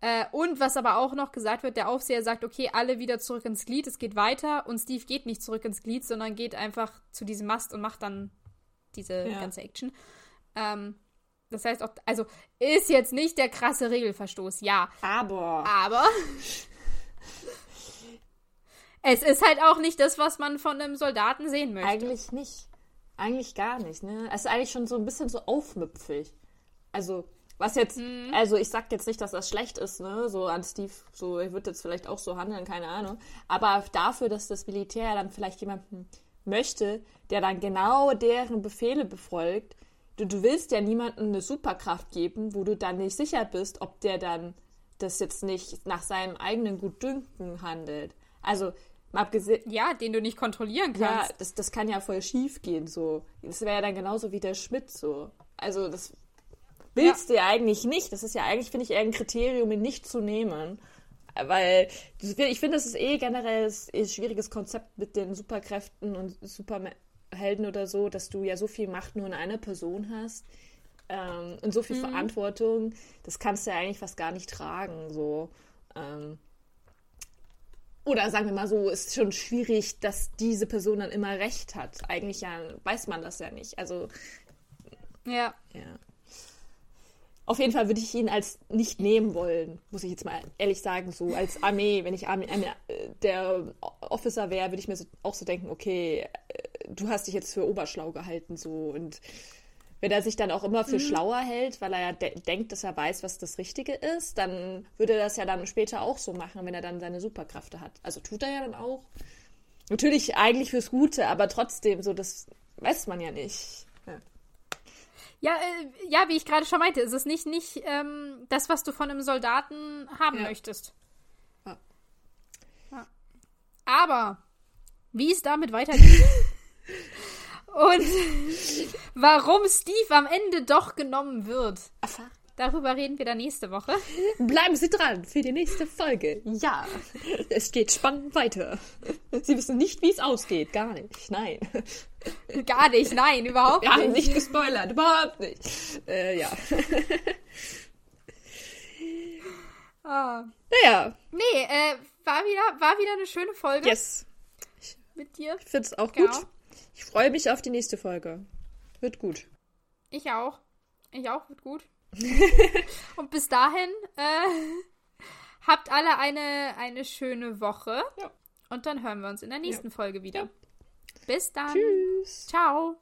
Äh, und was aber auch noch gesagt wird, der Aufseher sagt, okay, alle wieder zurück ins Glied, es geht weiter und Steve geht nicht zurück ins Glied, sondern geht einfach zu diesem Mast und macht dann diese ja. ganze Action. Ähm, das heißt auch, also ist jetzt nicht der krasse Regelverstoß, ja. Aber. Aber. es ist halt auch nicht das, was man von einem Soldaten sehen möchte. Eigentlich nicht. Eigentlich gar nicht, ne? Es ist eigentlich schon so ein bisschen so aufmüpfig. Also, was jetzt, mhm. also ich sag jetzt nicht, dass das schlecht ist, ne? So an Steve, so er wird jetzt vielleicht auch so handeln, keine Ahnung. Aber dafür, dass das Militär dann vielleicht jemanden möchte, der dann genau deren Befehle befolgt, du, du willst ja niemandem eine Superkraft geben, wo du dann nicht sicher bist, ob der dann das jetzt nicht nach seinem eigenen Gutdünken handelt. Also, abgesehen. Ja, den du nicht kontrollieren kannst. Ja, das, das kann ja voll schief gehen, so. Das wäre ja dann genauso wie der Schmidt, so. Also, das willst ja. du ja eigentlich nicht. Das ist ja eigentlich, finde ich, eher ein Kriterium, ihn nicht zu nehmen. Weil ich finde, das ist eh generell ein schwieriges Konzept mit den Superkräften und Superhelden oder so, dass du ja so viel Macht nur in einer Person hast ähm, und so viel mhm. Verantwortung. Das kannst du ja eigentlich fast gar nicht tragen. So. Ähm, oder sagen wir mal so, ist schon schwierig, dass diese Person dann immer recht hat. Eigentlich ja weiß man das ja nicht. Also ja. Ja. Auf jeden Fall würde ich ihn als nicht nehmen wollen, muss ich jetzt mal ehrlich sagen, so als Armee, wenn ich Armee, Armee der Officer wäre, würde ich mir so, auch so denken, okay, äh, du hast dich jetzt für oberschlau gehalten, so und wenn er sich dann auch immer für mhm. schlauer hält, weil er ja de denkt, dass er weiß, was das Richtige ist, dann würde er das ja dann später auch so machen, wenn er dann seine Superkräfte hat. Also tut er ja dann auch. Natürlich eigentlich fürs Gute, aber trotzdem, so das weiß man ja nicht. Ja, äh, ja, wie ich gerade schon meinte, ist es nicht, nicht ähm, das, was du von einem Soldaten haben ja. möchtest. Ja. ja. Aber wie es damit weitergeht. Und warum Steve am Ende doch genommen wird. Darüber reden wir dann nächste Woche. Bleiben Sie dran für die nächste Folge. Ja, es geht spannend weiter. Sie wissen nicht, wie es ausgeht. Gar nicht. Nein. Gar nicht, nein, überhaupt nicht. Wir haben nicht gespoilert, überhaupt nicht. Äh, ja. Ah. Naja. Nee, äh, war wieder, war wieder eine schöne Folge. Yes. Mit dir. Ich finde es auch genau. gut. Ich freue mich auf die nächste Folge. Wird gut. Ich auch. Ich auch, wird gut. Und bis dahin, äh, habt alle eine, eine schöne Woche. Ja. Und dann hören wir uns in der nächsten ja. Folge wieder. Ja. Bis dann. Tschüss. Ciao.